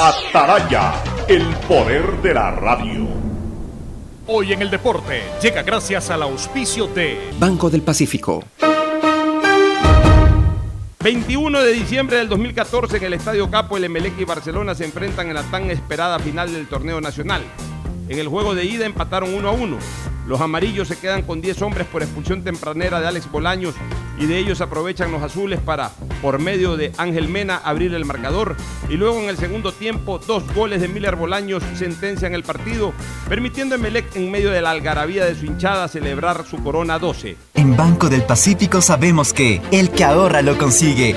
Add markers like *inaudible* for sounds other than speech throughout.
Ataraya, el poder de la radio. Hoy en el deporte llega gracias al auspicio de Banco del Pacífico. 21 de diciembre del 2014 en el Estadio Capo, el Emelec y Barcelona se enfrentan en la tan esperada final del torneo nacional. En el juego de ida empataron 1 a 1. Los amarillos se quedan con 10 hombres por expulsión tempranera de Alex Bolaños y de ellos aprovechan los azules para, por medio de Ángel Mena, abrir el marcador. Y luego en el segundo tiempo, dos goles de Miller Bolaños sentencian el partido, permitiendo a Emelec en medio de la algarabía de su hinchada celebrar su corona 12. En Banco del Pacífico sabemos que el que ahorra lo consigue.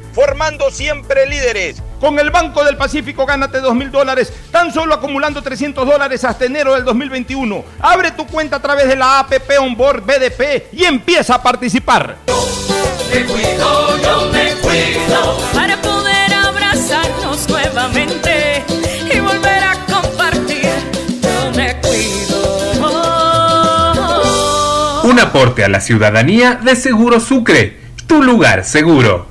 formando siempre líderes. Con el Banco del Pacífico gánate 2 mil dólares, tan solo acumulando 300 dólares hasta enero del 2021. Abre tu cuenta a través de la APP Onboard BDP y empieza a participar. Me cuido, yo me cuido. Para poder abrazarnos nuevamente y volver a compartir, yo me cuido. Un aporte a la ciudadanía de Seguro Sucre, tu lugar seguro.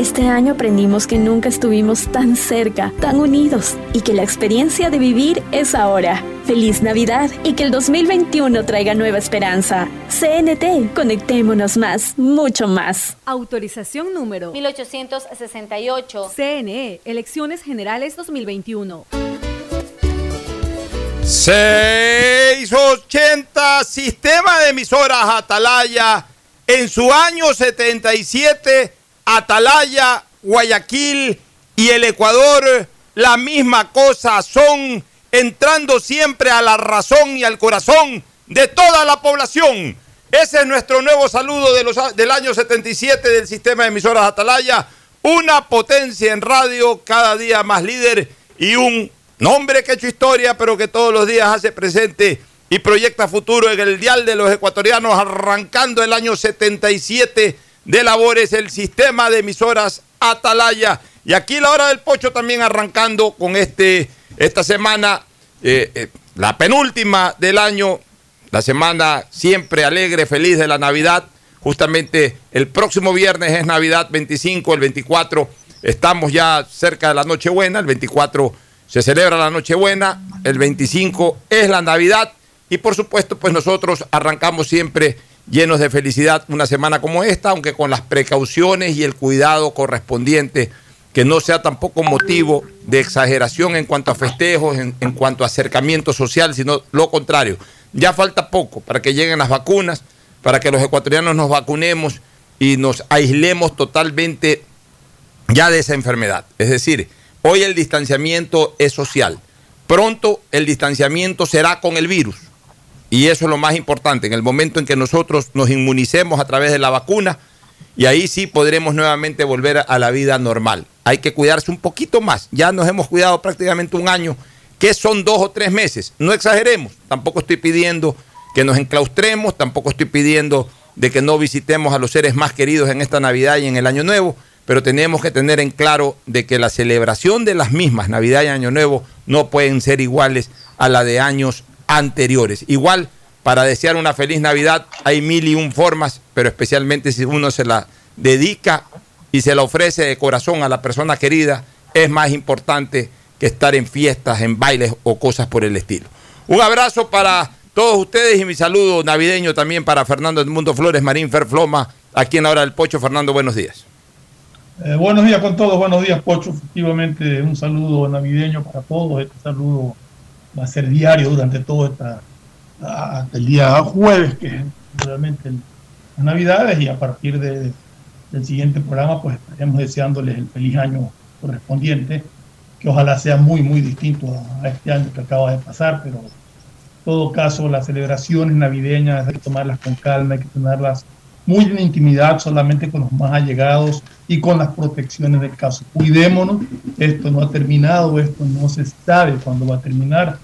Este año aprendimos que nunca estuvimos tan cerca, tan unidos y que la experiencia de vivir es ahora. Feliz Navidad y que el 2021 traiga nueva esperanza. CNT, conectémonos más, mucho más. Autorización número 1868. CNE, Elecciones Generales 2021. 680 Sistema de emisoras Atalaya en su año 77 Atalaya, Guayaquil y el Ecuador la misma cosa son entrando siempre a la razón y al corazón de toda la población. Ese es nuestro nuevo saludo de los, del año 77 del sistema de emisoras Atalaya. Una potencia en radio, cada día más líder y un nombre que ha hecho historia, pero que todos los días hace presente y proyecta futuro en el dial de los ecuatorianos, arrancando el año 77 de labores, el sistema de emisoras Atalaya. Y aquí la hora del pocho también arrancando con este, esta semana, eh, eh, la penúltima del año, la semana siempre alegre, feliz de la Navidad. Justamente el próximo viernes es Navidad 25, el 24 estamos ya cerca de la Nochebuena, el 24 se celebra la Nochebuena, el 25 es la Navidad y por supuesto pues nosotros arrancamos siempre llenos de felicidad una semana como esta, aunque con las precauciones y el cuidado correspondiente, que no sea tampoco motivo de exageración en cuanto a festejos, en, cuanto a acercamiento social, sino lo contrario. Ya falta poco para que lleguen las vacunas, para que los ecuatorianos nos vacunemos y nos aislemos totalmente ya de esa enfermedad. Es decir, hoy el distanciamiento es social. Pronto el distanciamiento será con el virus. Y eso es lo más importante, en el momento en que nosotros nos inmunicemos a través de la vacuna, y ahí sí podremos nuevamente volver a la vida normal. Hay que cuidarse un poquito más. Ya nos hemos cuidado prácticamente un año, que son dos o tres meses. No exageremos. Tampoco estoy pidiendo que nos enclaustremos, tampoco estoy pidiendo de que no visitemos a los seres más queridos en esta Navidad y en el Año Nuevo, pero tenemos que tener en claro de que la celebración de las mismas, Navidad y Año Nuevo, no pueden ser iguales a la de años anteriores. Igual, para desear una feliz Navidad hay mil y un formas, pero especialmente si uno se la dedica y se la ofrece de corazón a la persona querida, es más importante que estar en fiestas, en bailes o cosas por el estilo. Un abrazo para todos ustedes y mi saludo navideño también para Fernando Edmundo Flores, Marín Ferfloma, aquí en la hora del Pocho. Fernando, buenos días. Eh, buenos días con todos, buenos días Pocho. Efectivamente, un saludo navideño para todos. Este saludo va a ser diario durante todo esta, hasta el día jueves, que es realmente las Navidades, y a partir de, del siguiente programa, pues estaremos deseándoles el feliz año correspondiente, que ojalá sea muy, muy distinto a, este año que acaba de pasar, pero todo caso, las celebraciones navideñas hay que tomarlas con calma, hay que tenerlas muy en intimidad, solamente con los más allegados y con las protecciones del caso. Cuidémonos, esto no ha terminado, esto no se sabe cuándo va a terminar.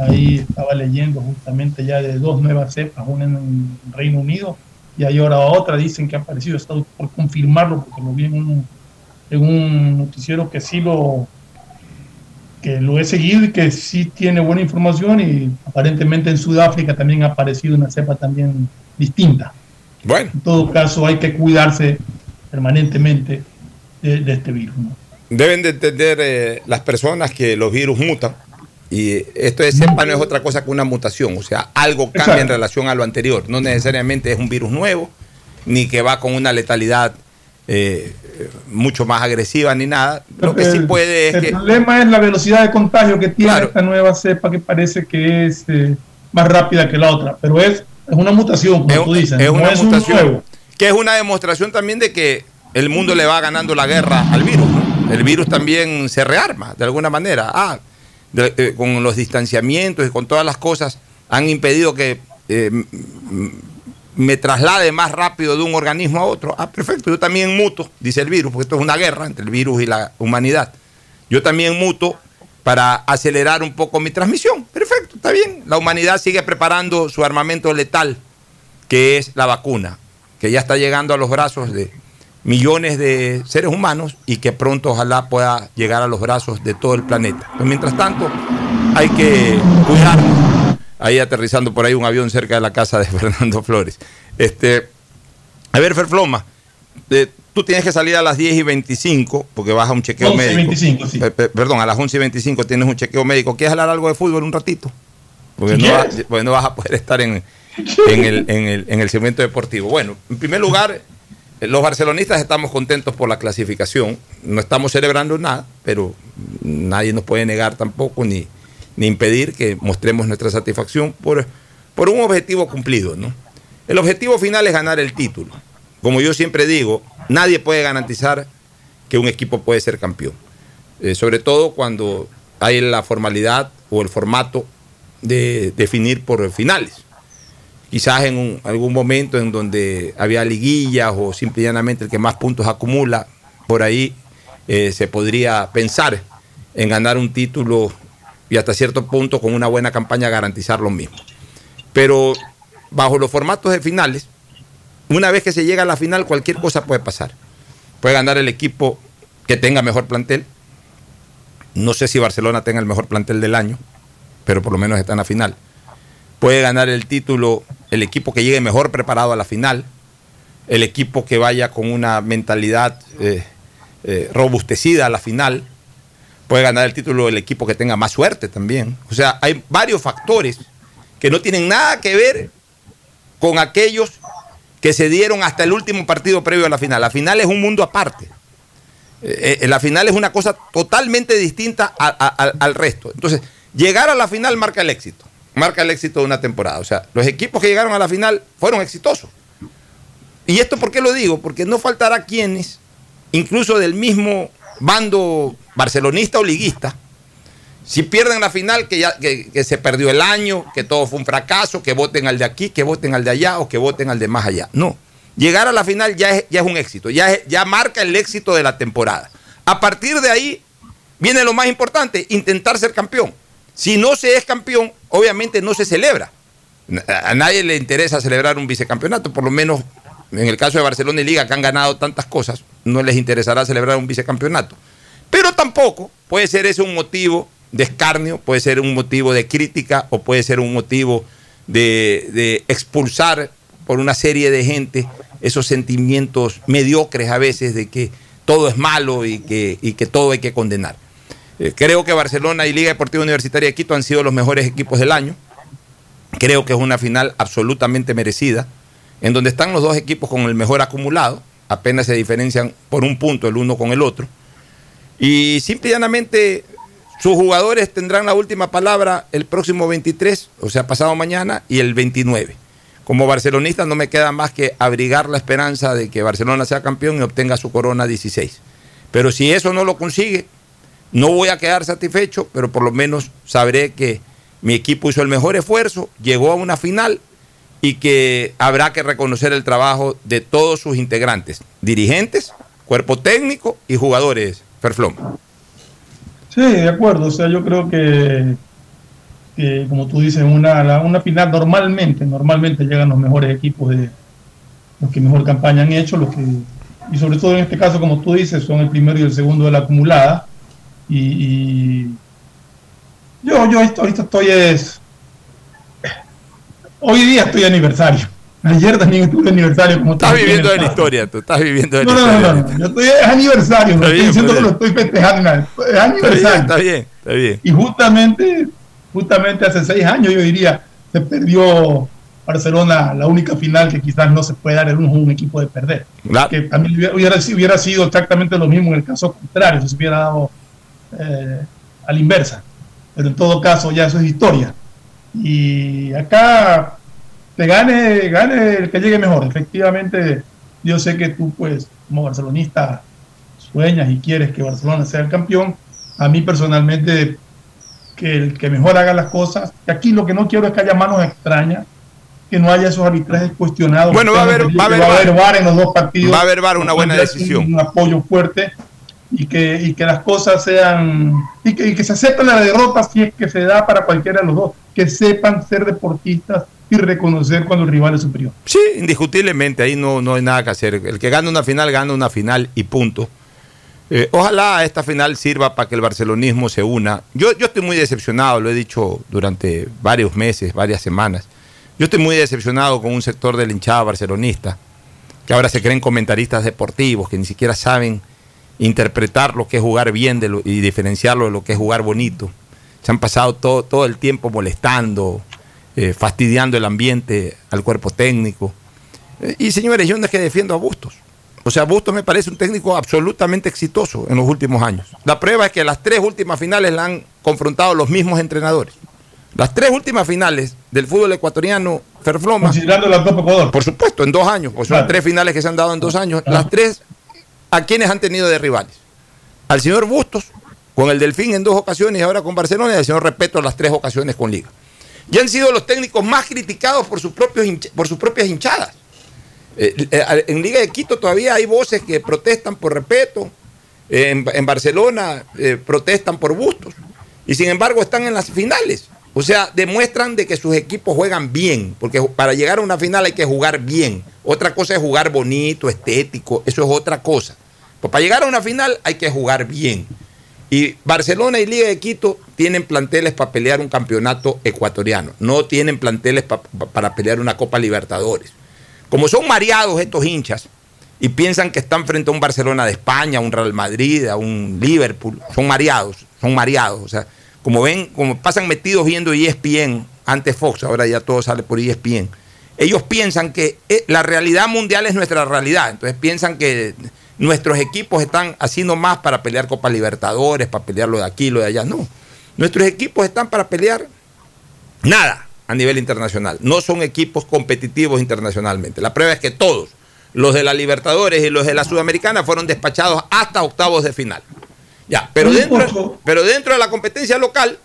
Ahí estaba leyendo justamente ya de dos nuevas cepas, una en Reino Unido y hay ahora otra, dicen que ha aparecido, está por confirmarlo porque lo vi en un, en un noticiero que sí lo, que lo he seguido y que sí tiene buena información y aparentemente en Sudáfrica también ha aparecido una cepa también distinta. Bueno. En todo caso hay que cuidarse permanentemente de, de este virus. ¿no? Deben de entender eh, las personas que los virus mutan y esto de cepa no es otra cosa que una mutación, o sea, algo cambia Exacto. en relación a lo anterior, no necesariamente es un virus nuevo, ni que va con una letalidad eh, mucho más agresiva ni nada. Lo que sí El- puede es el que... problema es la velocidad de contagio que tiene esta nueva cepa que parece que es eh, más rápida que la otra, pero es, es una mutación, como tú dices, es no una es un mutación nuevo. que es una demostración también de que el mundo le va ganando la guerra al virus. ¿no? El virus también se rearma de alguna manera. Ah, de- eh, con los distanciamientos y con todas las cosas han impedido que eh, me traslade más rápido de un organismo a otro. Ah, perfecto, yo también muto, dice el virus, porque esto es una guerra entre el virus y la humanidad. Yo también muto para acelerar un poco mi transmisión. Perfecto, está bien. La humanidad sigue preparando su armamento letal, que es la vacuna, que ya está llegando a los brazos de millones de seres humanos y que pronto ojalá pueda llegar a los brazos de todo el planeta. Pero mientras tanto, hay que cuidarnos. Ahí aterrizando por ahí un avión cerca de la casa de *laughs* Fernando Flores. Este, a ver, Ferfloma, eh, tú tienes que salir a las 10 y 25 porque vas a un chequeo 11 y médico. 25, sí. Pe- perdón, a las 11 y 25 tienes un chequeo médico. ¿Quieres hablar algo de fútbol un ratito? Porque, no, vas, quieres. porque no vas a poder estar en, *laughs* en el, en, el, en el segmento deportivo. Bueno, en primer lugar, eh, los barcelonistas estamos contentos por la clasificación. No estamos celebrando nada, pero nadie nos puede negar tampoco ni, ni impedir que mostremos nuestra satisfacción por, por un objetivo cumplido. ¿no? El objetivo final es ganar el título. Como yo siempre digo, nadie puede garantizar que un equipo puede ser campeón. Eh, sobre todo cuando hay la formalidad o el formato de definir por finales. Quizás en algún momento en donde había liguillas o simple y llanamente el que más puntos acumula, por ahí eh, se podría pensar en ganar un título y hasta cierto punto con una buena campaña garantizar lo mismo. Pero bajo los formatos de finales, una vez que se llega a la final, cualquier cosa puede pasar. Puede ganar el equipo que tenga mejor plantel. No sé si Barcelona tenga el mejor plantel del año, pero por lo menos está en la final. Puede ganar el título el equipo que llegue mejor preparado a la final, el equipo que vaya con una mentalidad eh, eh, robustecida a la final. Puede ganar el título el equipo que tenga más suerte también. O sea, hay varios factores que no tienen nada que ver con aquellos que se dieron hasta el último partido previo a la final. La final es un mundo aparte. Eh, eh, la final es una cosa totalmente distinta al resto. Entonces, llegar a la final marca el éxito. Marca el éxito de una temporada. O sea, los equipos que llegaron a la final fueron exitosos. ¿Y esto por qué lo digo? Porque no faltará quienes incluso del mismo bando barcelonista o liguista, si pierden la final, que, ya, que, se perdió el año, que todo fue un fracaso, que voten al de aquí, que voten al de allá o que voten al de más allá. No. Llegar a la final ya es, ya es un éxito, ya, ya marca el éxito de la temporada. A partir de ahí viene lo más importante, intentar ser campeón. Si no se es campeón, obviamente no se celebra. A a nadie le interesa celebrar un vicecampeonato, por lo menos en el caso de Barcelona y Liga, que han ganado tantas cosas, no les interesará celebrar un vicecampeonato. Pero tampoco puede ser ese un motivo de escarnio, puede ser un motivo de crítica o puede ser un motivo de, de expulsar por una serie de gente esos sentimientos mediocres a veces de que todo es malo y que, y que todo hay que condenar. Eh, creo que Barcelona y Liga Deportiva Universitaria de Quito han sido los mejores equipos del año. Creo que es una final absolutamente merecida, en donde están los dos equipos con el mejor acumulado, apenas se diferencian por un punto el uno con el otro. Y simple y llanamente sus jugadores tendrán la última palabra el próximo 23, o sea, pasado mañana, y el 29. Como barcelonista no me queda más que abrigar la esperanza de que Barcelona sea campeón y obtenga su corona 16. Pero si eso no lo consigue, no voy a quedar satisfecho, pero por lo menos sabré que mi equipo hizo el mejor esfuerzo, llegó a una final y que habrá que reconocer el trabajo de todos sus integrantes, dirigentes, cuerpo técnico y jugadores. Ferflón. Sí, de acuerdo. O sea, yo creo que, que, como tú dices, una, una final normalmente, normalmente llegan los mejores equipos de los que mejor campaña han hecho, los que, y sobre todo en este caso, como tú dices, son el primero y el segundo de la acumulada. Y, y yo, yo ahorita estoy es, hoy día estoy aniversario. Ayer también estuve aniversario. Como Estás viviendo de la historia, tú estás viviendo de la No, no, historia. no, no, no, yo estoy, es aniversario, no Está estoy bien, diciendo está que lo estoy festejando, es aniversario. está bien, está bien. Y justamente, justamente hace seis años, yo diría, se perdió Barcelona la única final que quizás no se puede dar el lujo un equipo de perder. Claro. Que también hubiera, hubiera sido exactamente lo mismo en el caso contrario, si se hubiera dado eh, a la inversa. Pero en todo caso, ya eso es historia. Y acá te gane, gane el que llegue mejor. Efectivamente, yo sé que tú, pues, como barcelonista, sueñas y quieres que Barcelona sea el campeón. A mí personalmente, que el que mejor haga las cosas. aquí lo que no quiero es que haya manos extrañas, que no haya esos arbitrajes cuestionados. Bueno, va a haber- va a haber va a haber en los dos partidos. Va a haber VAR, una buena decisión. Un apoyo fuerte y que, y que las cosas sean. Y que, y que se acepte la derrota si es que se da para cualquiera de los dos. Que sepan ser deportistas y reconocer cuando el rival es superior. Sí, indiscutiblemente, ahí no, no hay nada que hacer. El que gana una final, gana una final y punto. Eh, ojalá esta final sirva para que el barcelonismo se una. Yo, yo estoy muy decepcionado, lo he dicho durante varios meses, varias semanas. Yo estoy muy decepcionado con un sector de la hinchada barcelonista, que ahora se creen comentaristas deportivos, que ni siquiera saben interpretar lo que es jugar bien de lo- y diferenciarlo de lo que es jugar bonito. Se han pasado todo, todo el tiempo molestando, eh, fastidiando el ambiente al cuerpo técnico. Eh, y señores, yo no es que defiendo a Bustos. O sea, Bustos me parece un técnico absolutamente exitoso en los últimos años. La prueba es que las tres últimas finales la han confrontado los mismos entrenadores. Las tres últimas finales del fútbol ecuatoriano, Ferfloma. Considerando las dos Ecuador. Por supuesto, en dos años, pues son Claro. tres finales que se han dado en dos años. Las tres, ¿a quiénes han tenido de rivales? Al señor Bustos, con el Delfín en dos ocasiones y ahora con Barcelona, y al señor Repeto las tres ocasiones con Liga. Y han sido los técnicos más criticados por sus, propios por sus propias hinchadas. Eh, eh, en Liga de Quito todavía hay voces que protestan por Repeto, eh, en, en Barcelona eh, protestan por Bustos, y sin embargo están en las finales. O sea, demuestran de que sus equipos juegan bien, porque para llegar a una final hay que jugar bien. Otra cosa es jugar bonito, estético, eso es otra cosa. Pues para llegar a una final hay que jugar bien. Y Barcelona y Liga de Quito tienen planteles para pelear un campeonato ecuatoriano, no tienen planteles pa- pa- para pelear una Copa Libertadores. Como son mareados estos hinchas y piensan que están frente a un Barcelona de España, a un Real Madrid, a un Liverpool, son mareados, son mareados. O sea, como ven, como pasan metidos viendo ESPN, antes Fox, ahora ya todo sale por ESPN. Ellos piensan que eh, la realidad mundial es nuestra realidad. Entonces piensan que nuestros equipos están haciendo más para pelear Copa Libertadores, para pelear lo de aquí, lo de allá. No. Nuestros equipos están para pelear nada a nivel internacional. No son equipos competitivos internacionalmente. La prueba es que todos, los de la Libertadores y los de la Sudamericana fueron despachados hasta octavos de final. Ya, pero dentro, pero dentro de la competencia local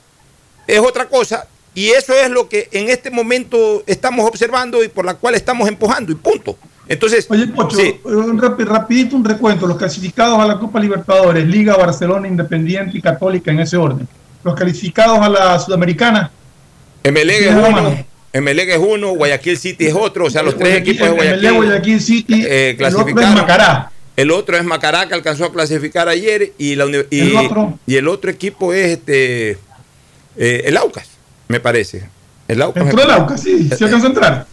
es otra cosa y eso es lo que en este momento estamos observando y por la cual estamos empujando y punto. Entonces, Oye, Pocho, un rapi- rapidito un recuento. Los clasificados a la Copa Libertadores, Liga, Barcelona, Independiente y Católica en ese orden. Los clasificados a la Sudamericana. Sí, es uno. Emelec es uno, Guayaquil City es otro, o sea, los tres equipos de Guayaquil, Emelec, Guayaquil City, eh, el otro es. Macará. El otro es Macará, que alcanzó a clasificar ayer, y, la, y, ¿El otro? y el otro equipo es este eh, el Aucas, me parece. El Aucas. Entró el Aucas, sí, se alcanzó a entrar.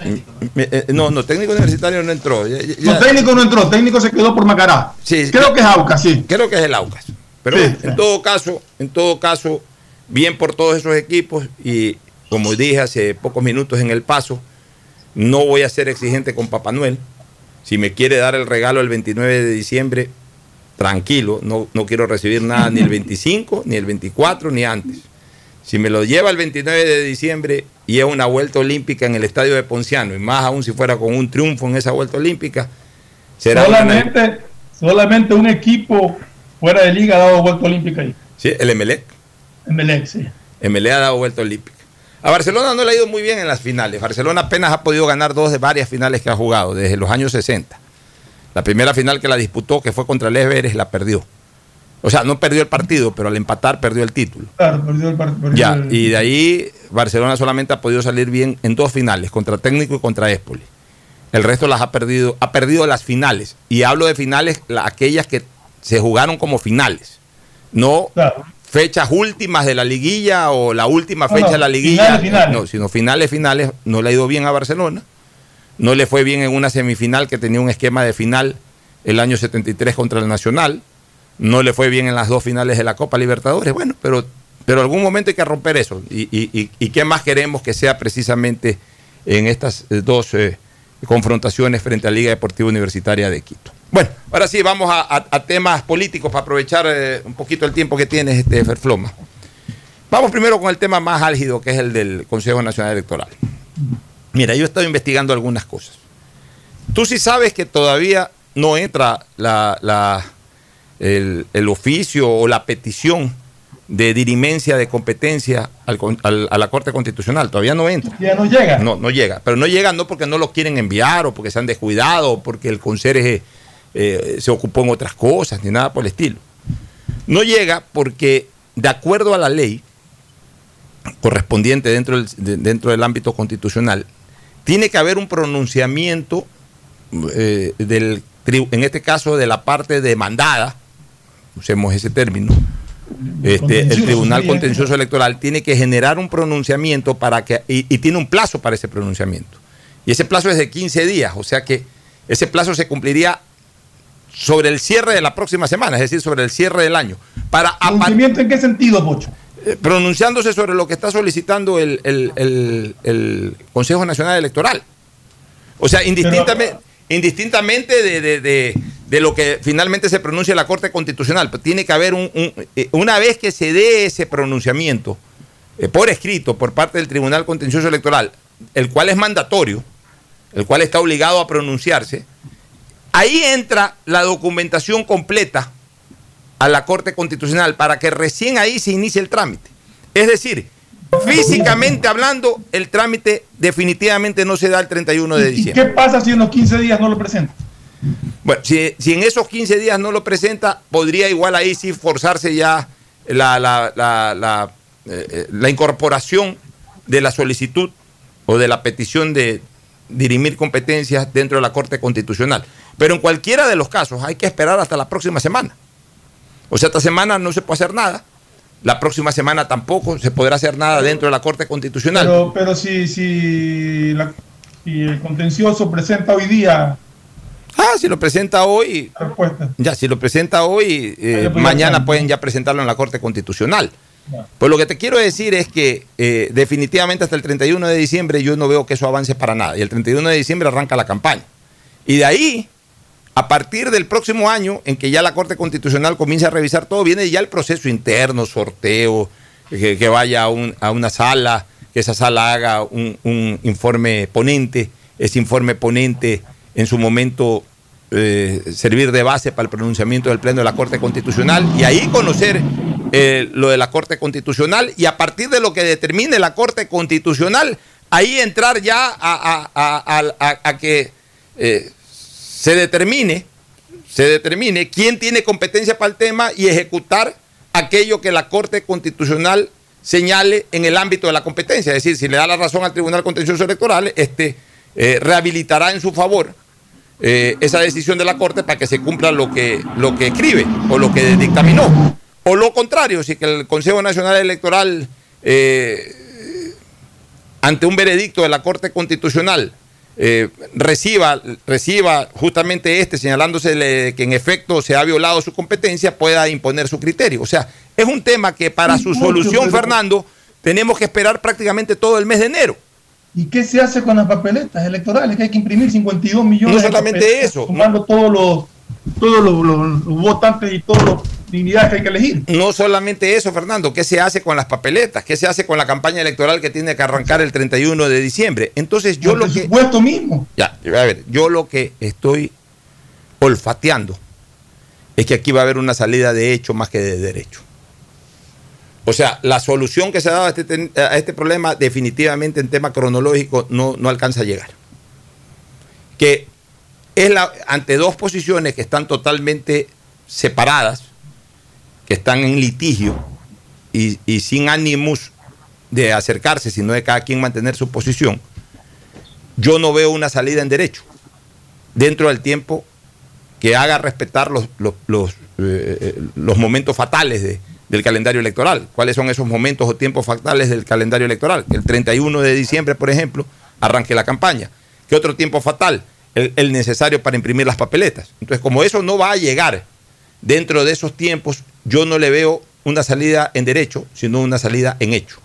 Me- eh, no, no, técnico universitario no entró. Ya- ya- No, técnico no entró, técnico se quedó por Macará. Sí, Creo que es Aucas, sí. Creo que es el Aucas. Pero sí. en todo caso, en todo caso, bien por todos esos equipos y como dije hace pocos minutos en el paso, no voy a ser exigente con Papá Noel. Si me quiere dar el regalo el 29 de diciembre, tranquilo, no, no quiero recibir nada ni el 25, ni el 24, ni antes. Si me lo lleva el 29 de diciembre y es una vuelta olímpica en el estadio de Ponciano, y más aún si fuera con un triunfo en esa vuelta olímpica, será una- Solamente, solamente un equipo fuera de liga ha dado vuelta olímpica ahí. Sí, el Emelec. Emelec, sí. MLE ha dado vuelta olímpica. A Barcelona no le ha ido muy bien en las finales. Barcelona apenas ha podido ganar dos de varias finales que ha jugado desde los años 60. La primera final que la disputó, que fue contra el Everest, la perdió. O sea, no perdió el partido, pero al empatar perdió el título. Claro, perdió el partido. Ya, y de ahí Barcelona solamente ha podido salir bien en dos finales, contra Técnico y contra Espoli. El resto las ha perdido, ha perdido las finales. Y hablo de finales, la- aquellas que se jugaron como finales. No fechas últimas de la liguilla o la última No, fecha no, de la liguilla. finales, finales. No, sino finales, finales. No le ha ido bien a Barcelona. No le fue bien en una semifinal que tenía un esquema de final el año 73 contra el Nacional. No le fue bien en las dos finales de la Copa Libertadores. Bueno, pero, pero algún momento hay que romper eso. ¿Y, y, y- qué más queremos que sea precisamente en estas eh, dos eh, confrontaciones frente a Liga Deportiva Universitaria de Quito? Bueno, ahora sí, vamos a, temas políticos para aprovechar eh, un poquito el tiempo que tienes, este Ferfloma. Vamos primero con el tema más álgido, que es el del Consejo Nacional Electoral. Mira, yo he estado investigando algunas cosas. Tú sí sabes que todavía no entra la, la- el, el oficio o la petición de dirimencia de competencia al con- al- a la Corte Constitucional. Todavía no entra. Ya no llega. No, no llega. Pero no llega no porque no lo quieren enviar o porque se han descuidado o porque el conserje eh, se ocupó en otras cosas, ni nada por el estilo. No llega porque, de acuerdo a la ley correspondiente dentro del, de- dentro del ámbito constitucional, tiene que haber un pronunciamiento eh, del, en este caso de la parte demandada, usemos ese término, este, el Tribunal. Contencioso Electoral tiene que generar un pronunciamiento para que, y, y tiene un plazo para ese pronunciamiento. Y ese plazo es de 15 días, o sea que ese plazo se cumpliría sobre el cierre de la próxima semana, es decir, sobre el cierre del año. Para ¿Pronunciamiento en qué sentido, Pocho? eh, pronunciándose sobre lo que está solicitando el, el- el- el Consejo Nacional Electoral. O sea, indistintamente, indistintamente de, de- de- lo que finalmente se pronuncia la Corte Constitucional, tiene que haber un, un- eh, una vez que se dé ese pronunciamiento eh, por escrito por parte del Tribunal Contencioso Electoral, el cual es mandatorio, el cual está obligado a pronunciarse, ahí entra la documentación completa a la Corte Constitucional para que recién ahí se inicie el trámite. Es decir, físicamente hablando, el trámite definitivamente no se da el 31 de ¿Y diciembre. qué pasa si en los 15 días no lo presenta? Bueno, si, si en esos 15 días no lo presenta, podría igual ahí sí forzarse ya la, la- la- la, eh, eh, la incorporación de la solicitud o de la petición de dirimir competencias dentro de la Corte Constitucional. Pero en cualquiera de los casos hay que esperar hasta la próxima semana. O sea, esta semana no se puede hacer nada. La próxima semana tampoco se podrá hacer nada dentro de la Corte Constitucional. Pero, pero si, si, la- si el contencioso presenta hoy día Ah, si lo presenta hoy, respuesta. Ya, si lo presenta hoy, eh, ya mañana pueden ya presentarlo en la Corte Constitucional. Pues lo que te quiero decir es que eh, definitivamente hasta el 31 de diciembre yo no veo que eso avance para nada. Y el 31 de diciembre arranca la campaña. Y de ahí, a partir del próximo año, en que ya la Corte Constitucional comience a revisar todo, viene ya el proceso interno, sorteo, que, vaya a, un- a una sala, que esa sala haga un, informe ponente, ese informe ponente en su momento eh, servir de base para el pronunciamiento del Pleno de la Corte Constitucional y ahí conocer eh, lo de la Corte Constitucional y a partir de lo que determine la Corte Constitucional, ahí entrar ya a que eh, se determine, se determine quién tiene competencia para el tema y ejecutar aquello que la Corte Constitucional señale en el ámbito de la competencia. Es decir, si le da la razón al Tribunal Contencioso Electoral, este eh, rehabilitará en su favor eh, esa decisión de la Corte para que se cumpla lo que, lo que escribe o lo que dictaminó. O lo contrario, si que el Consejo Nacional Electoral, eh, ante un veredicto de la Corte Constitucional, eh, reciba, reciba justamente este, señalándose que en efecto se ha violado su competencia, pueda imponer su criterio. O sea, es un tema que para su Mucho, solución, pero- Fernando, tenemos que esperar prácticamente todo el mes de enero. ¿Y qué se hace con las papeletas electorales? Que hay que imprimir 52 millones No solamente eso. Sumando todos los, todos los, los- los votantes y todas las dignidades que hay que elegir. No solamente eso, Fernando, ¿qué se hace con las papeletas? ¿Qué se hace con la campaña electoral que tiene que arrancar el 31 de diciembre? Entonces yo lo que... presupuesto mismo. Ya, a ver, yo lo que estoy olfateando es que aquí va a haber una salida de hecho más que de derecho. O sea, la solución que se ha dado a este, a este problema definitivamente en tema cronológico no, no alcanza a llegar. Que es la, ante dos posiciones que están totalmente separadas, que están en litigio y, sin ánimos de acercarse, sino de cada quien mantener su posición, yo no veo una salida en derecho dentro del tiempo que haga respetar los, los, los, eh, los momentos fatales de- del calendario electoral. ¿Cuáles son esos momentos o tiempos fatales del calendario electoral? Que el 31 de diciembre, por ejemplo, arranque la campaña. ¿Qué otro tiempo fatal? El, necesario para imprimir las papeletas. Entonces, como eso no va a llegar dentro de esos tiempos, yo no le veo una salida en derecho, sino una salida en hecho.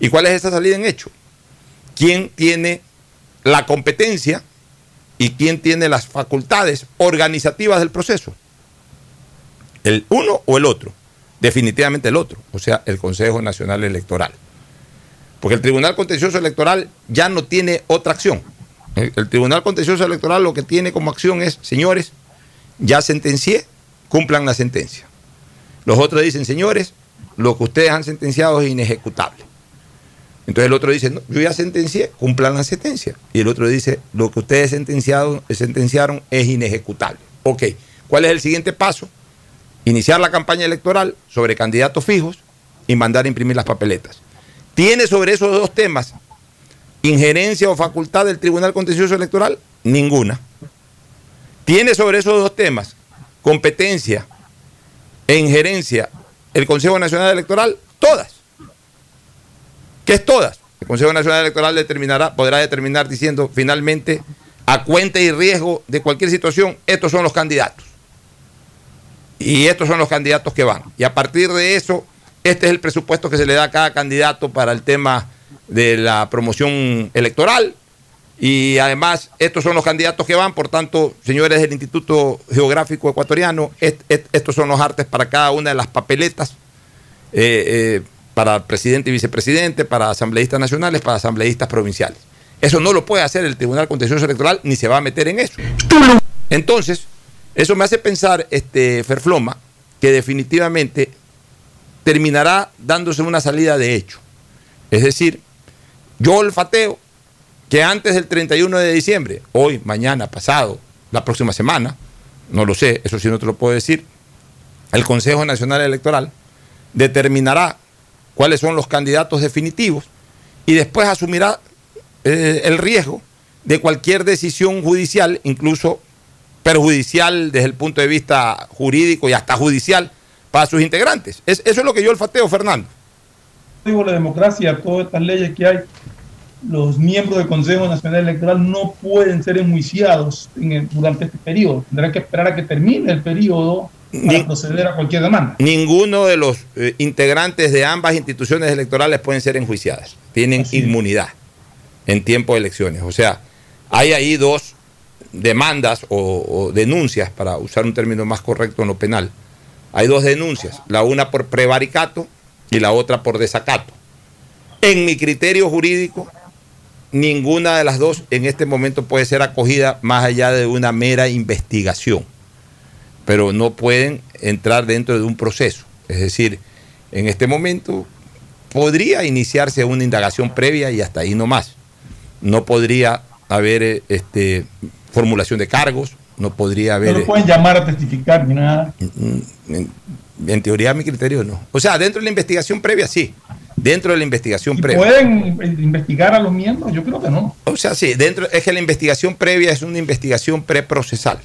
¿Y cuál es esa salida en hecho? ¿Quién tiene la competencia y quién tiene las facultades organizativas del proceso? ¿El uno o el otro? Definitivamente el otro, o sea, el Consejo Nacional Electoral. Porque el Tribunal Contencioso Electoral ya no tiene otra acción. El, Tribunal Contencioso Electoral lo que tiene como acción es, señores, ya sentencié, cumplan la sentencia. Los otros dicen, señores, lo que ustedes han sentenciado es inejecutable. Entonces el otro dice, no, yo ya sentencié, cumplan la sentencia. Y el otro dice, lo que ustedes sentenciado, sentenciaron es inejecutable. Ok, ¿cuál es el siguiente paso? Iniciar la campaña electoral sobre candidatos fijos y mandar a imprimir las papeletas. ¿Tiene sobre esos dos temas injerencia o facultad del Tribunal Contencioso Electoral? Ninguna. ¿Tiene sobre esos dos temas competencia e injerencia el Consejo Nacional Electoral? Todas. ¿Qué es todas? El Consejo Nacional Electoral determinará, podrá determinar diciendo finalmente, a cuenta y riesgo de cualquier situación, estos son los candidatos. Y estos son los candidatos que van. Y a partir de eso, este es el presupuesto que se le da a cada candidato para el tema de la promoción electoral. Y además, estos son los candidatos que van, por tanto, señores del Instituto Geográfico Ecuatoriano, est- est- estos son los artes para cada una de las papeletas, eh, eh, para presidente y vicepresidente, para asambleístas nacionales, para asambleístas provinciales. Eso no lo puede hacer el Tribunal Contencioso Electoral ni se va a meter en eso. Entonces, eso me hace pensar, este, Ferfloma, que definitivamente terminará dándose una salida de hecho. Es decir, yo olfateo que antes del 31 de diciembre, hoy, mañana, pasado, la próxima semana, no lo sé, eso sí no te lo puedo decir, el Consejo Nacional Electoral determinará cuáles son los candidatos definitivos y después asumirá eh, el riesgo de cualquier decisión judicial, incluso perjudicial desde el punto de vista jurídico y hasta judicial para sus integrantes. Es- eso es lo que yo olfateo, Fernando. Digo, la democracia, todas estas leyes que hay, los miembros del Consejo Nacional Electoral no pueden ser enjuiciados en el- durante este periodo. Tendrán que esperar a que termine el periodo para Ni- proceder a cualquier demanda. Ninguno de los eh, integrantes de ambas instituciones electorales pueden ser enjuiciadas. Tienen inmunidad en tiempo de elecciones. O sea, hay ahí dos demandas o, o denuncias, para usar un término más correcto en lo penal. Hay dos denuncias, la una por prevaricato y la otra por desacato. En mi criterio jurídico, ninguna de las dos en este momento puede ser acogida más allá de una mera investigación, pero no pueden entrar dentro de un proceso. Es decir, en este momento podría iniciarse una indagación previa y hasta ahí no más. No podría haber eh, este, formulación de cargos, no podría haber... No lo pueden llamar a testificar ni nada. En, teoría, a mi criterio, no. O sea, dentro de la investigación previa, sí. Dentro de la investigación ¿Y previa. ¿Pueden investigar a los miembros? Yo creo que no. O sea, sí, dentro, es que la investigación previa es una investigación preprocesal.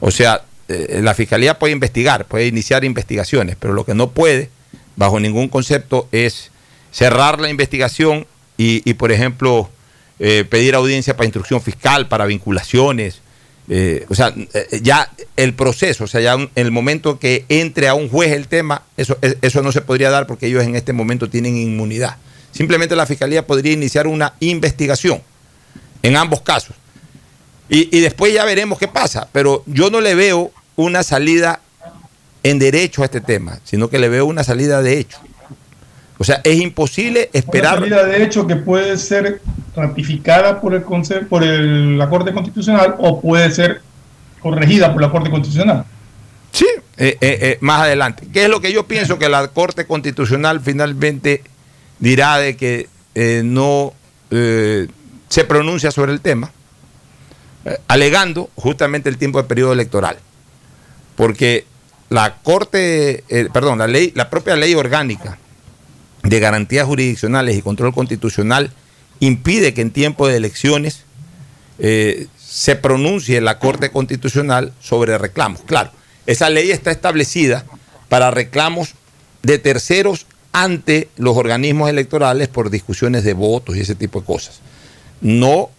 O sea, eh, la fiscalía puede investigar, puede iniciar investigaciones, pero lo que no puede, bajo ningún concepto, es cerrar la investigación y, y, por ejemplo, eh, pedir audiencia para instrucción fiscal, para vinculaciones. Eh, o sea, eh, ya el proceso, o sea, ya un- el momento que entre a un juez el tema, eso, es- eso no se podría dar porque ellos en este momento tienen inmunidad. Simplemente la fiscalía podría iniciar una investigación en ambos casos. Y, y después ya veremos qué pasa. Pero yo no le veo una salida en derecho a este tema, sino que le veo una salida de hecho. O sea, es imposible Una esperar. salida de hecho que puede ser ratificada por el conce- por el- la Corte Constitucional o puede ser corregida por la Corte Constitucional. Sí, eh, eh, eh, más adelante. ¿Qué es lo que yo pienso que la Corte Constitucional finalmente dirá de que no se pronuncia sobre el tema, alegando justamente el tiempo de periodo electoral? Porque la Corte, perdón, la ley, la propia ley orgánica de garantías jurisdiccionales y control constitucional impide que en tiempo de elecciones eh, se pronuncie la Corte Constitucional sobre reclamos. Claro, esa ley está establecida para reclamos de terceros ante los organismos electorales por discusiones de votos y ese tipo de cosas. No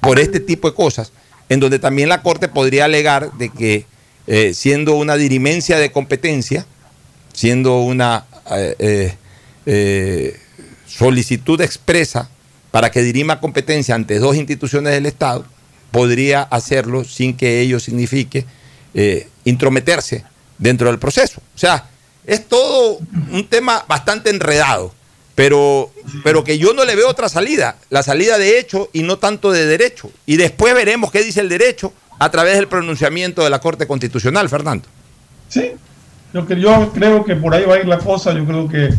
por este tipo de cosas, en donde también la Corte podría alegar de que eh, siendo una dirimencia de competencia, siendo una eh, eh, solicitud expresa para que dirima competencia ante dos instituciones del Estado, podría hacerlo sin que ello signifique eh, intrometerse dentro del proceso. O sea, es todo un tema bastante enredado, pero, pero que yo no le veo otra salida, la salida de hecho y no tanto de derecho. Y después veremos qué dice el derecho a través del pronunciamiento de la Corte Constitucional, Fernando. Sí, yo creo que por ahí va a ir la cosa, yo creo que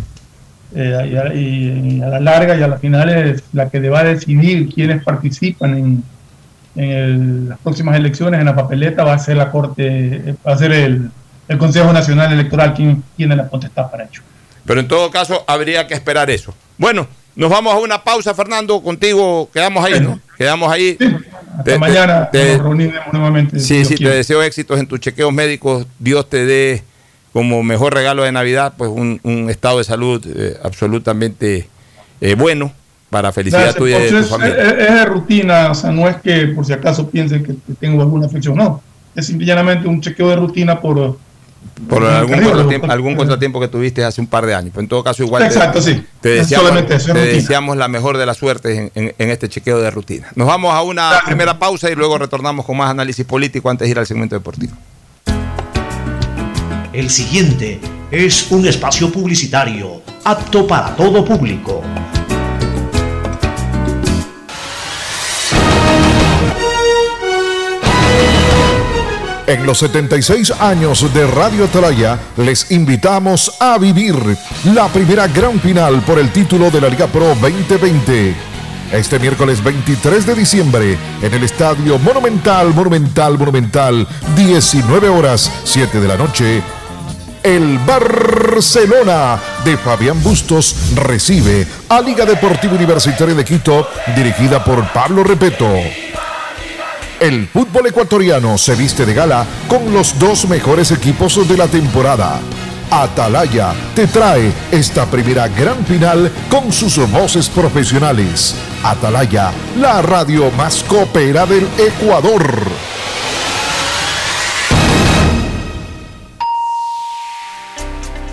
eh, y, a, y- a la larga y a la final es la que va a decidir quiénes participan en, en el- las próximas elecciones en la papeleta va a ser la Corte, va a ser el, el Consejo Nacional Electoral quien tiene la potestad para ello. Pero en todo caso habría que esperar eso. Bueno, nos vamos a una pausa, Fernando. Contigo quedamos ahí, ¿no? Quedamos ahí. Hasta Te- mañana te- nos reuniremos nuevamente. si Sí, Dios sí, te deseo éxitos en tus chequeos médicos. Dios te dé como mejor regalo de Navidad, pues un, un estado de salud eh, absolutamente eh, bueno para felicidad Gracias, tuya y de tu es, familia. es- es de rutina, o sea, no es que por si acaso piense que que tengo alguna afección, no. Es simplemente un chequeo de rutina por... por algún contratiempo, algún contratiempo que tuviste hace un par de años. Pero en todo caso, igual te- Exacto, sí. te, deseamos, eso, es te deseamos la mejor de las suertes en, en- en este chequeo de rutina. Nos vamos a una primera pausa y luego retornamos con más análisis político antes de ir al segmento deportivo. El siguiente es un espacio publicitario apto para todo público. En los 76 años de Radio Atalaya les invitamos a vivir la primera gran final por el título de la Liga Pro 2020. Este miércoles 23 de diciembre en el Estadio Monumental, Monumental, Monumental, 19 horas, 7 de la noche. El Barcelona de Fabián Bustos recibe a Liga Deportiva Universitaria de Quito, dirigida por Pablo Repeto. El fútbol ecuatoriano se viste de gala con los dos mejores equipos de la temporada. Atalaya te trae esta primera gran final con sus voces profesionales. Atalaya, la radio más copera del Ecuador.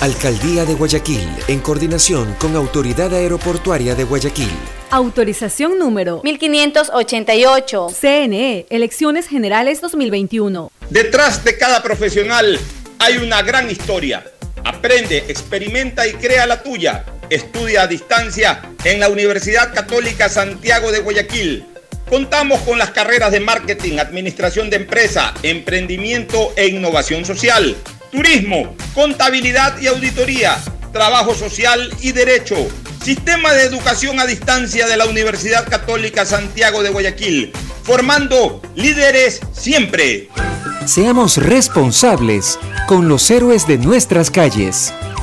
Alcaldía de Guayaquil, en coordinación con Autoridad Aeroportuaria de Guayaquil. Autorización número 1588. CNE, Elecciones Generales 2021. Detrás de cada profesional hay una gran historia. Aprende, experimenta y crea la tuya. Estudia a distancia en la Universidad Católica Santiago de Guayaquil. Contamos con las carreras de marketing, administración de empresa, emprendimiento e innovación social, turismo, contabilidad y auditoría, trabajo social y derecho. Sistema de educación a distancia de la Universidad Católica Santiago de Guayaquil, formando líderes siempre. Seamos responsables con los héroes de nuestras calles.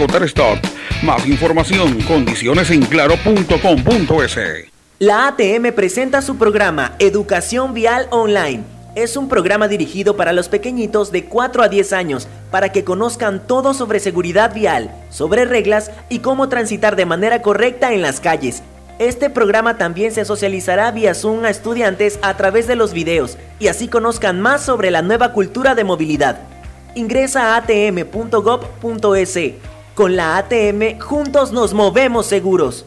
agotar stock. Más información, condiciones en claro.com.es. La ATM presenta su programa Educación Vial Online. Es un programa dirigido para los pequeñitos de 4 a 10 años para que conozcan todo sobre seguridad vial, sobre reglas y cómo transitar de manera correcta en las calles. Este programa también se socializará vía Zoom a estudiantes a través de los videos y así conozcan más sobre la nueva cultura de movilidad. Ingresa a atm.gov.es. Con la ATM, juntos nos movemos seguros.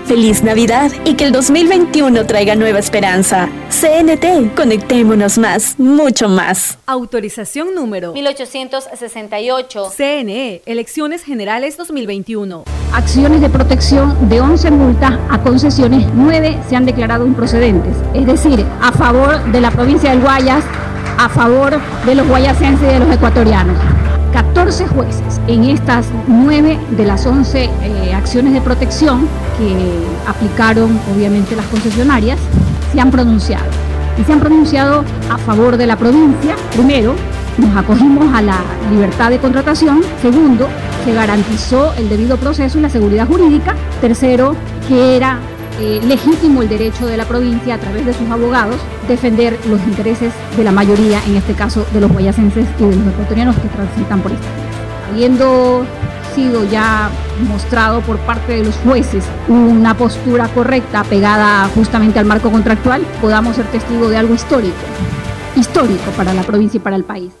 Feliz Navidad y que el 2021 traiga nueva esperanza. CNT, conectémonos más, mucho más. Autorización número 1868. CNE, Elecciones Generales 2021. Acciones de protección de 11 multas a concesiones, 9 se han declarado improcedentes. Es decir, a favor de la provincia del Guayas, a favor de los guayasenses y de los ecuatorianos. 14 jueces en estas 9 de las 11 eh, acciones de protección que aplicaron obviamente las concesionarias se han pronunciado. Y se han pronunciado a favor de la provincia. Primero, nos acogimos a la libertad de contratación. Segundo, se garantizó el debido proceso y la seguridad jurídica. Tercero, que era eh, legítimo el derecho de la provincia a través de sus abogados defender los intereses de la mayoría, en este caso de los guayacenses y de los ecuatorianos que transitan por esta. Habiendo sido ya mostrado por parte de los jueces una postura correcta pegada justamente al marco contractual, podamos ser testigo de algo histórico, histórico para la provincia y para el país.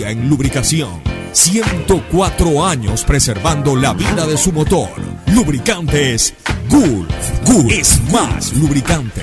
en lubricación. 104 años preservando la vida de su motor. Lubricantes Gulf. Gulf es más lubricante.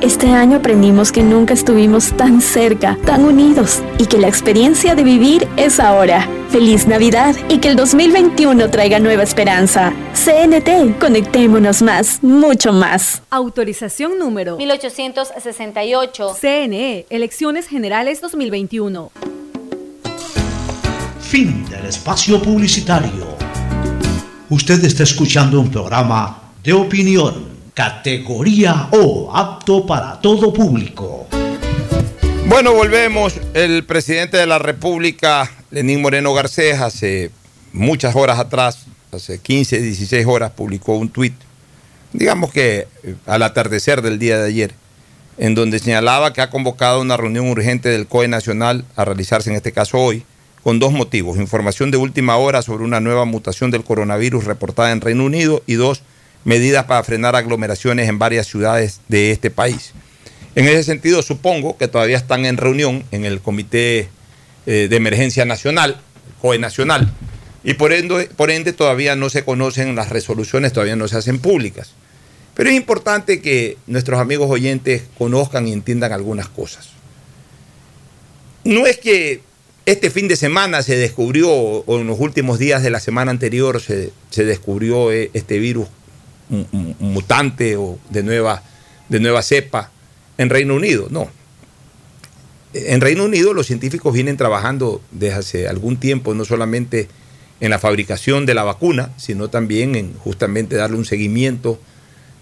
Este año aprendimos que nunca estuvimos tan cerca, tan unidos y que la experiencia de vivir es ahora. Feliz Navidad y que el 2021 traiga nueva esperanza. CNT, conectémonos más, mucho más. Autorización número 1868. CNE, Elecciones Generales 2021. Fin del espacio publicitario. Usted está escuchando un programa de opinión, categoría O, apto para todo público. Bueno, volvemos. El presidente de la República, Lenín Moreno Garcés, hace muchas horas atrás, hace 15, 16 horas, publicó un tuit, digamos que eh, al atardecer del día de ayer, en donde señalaba que ha convocado una reunión urgente del COE Nacional a realizarse en este caso hoy, con dos motivos. Información de última hora sobre una nueva mutación del coronavirus reportada en Reino Unido y dos, medidas para frenar aglomeraciones en varias ciudades de este país. En ese sentido, supongo que todavía están en reunión en el Comité eh, de Emergencia Nacional, COE Nacional, y por ende, por ende todavía no se conocen las resoluciones, todavía no se hacen públicas. Pero es importante que nuestros amigos oyentes conozcan y entiendan algunas cosas. No es que este fin de semana se descubrió, o en los últimos días de la semana anterior se, se descubrió eh, este virus mutante o de nueva, de nueva cepa en Reino Unido. No. En Reino Unido los científicos vienen trabajando desde hace algún tiempo, no solamente en la fabricación de la vacuna, sino también en justamente darle un seguimiento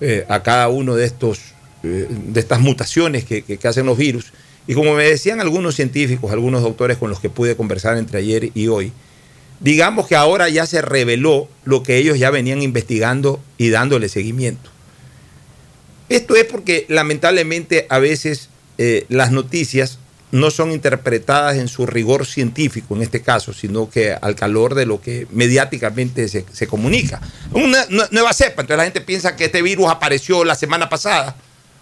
eh, a cada uno de estos eh, de estas mutaciones que, que, que, hacen los virus. Y como me decían algunos científicos, algunos doctores con los que pude conversar entre ayer y hoy, digamos que ahora ya se reveló lo que ellos ya venían investigando y dándole seguimiento. Esto es porque lamentablemente a veces eh, las noticias no son interpretadas en su rigor científico en este caso, sino que al calor de lo que mediáticamente se, se comunica. Una nueva cepa, entonces la gente piensa que este virus apareció la semana pasada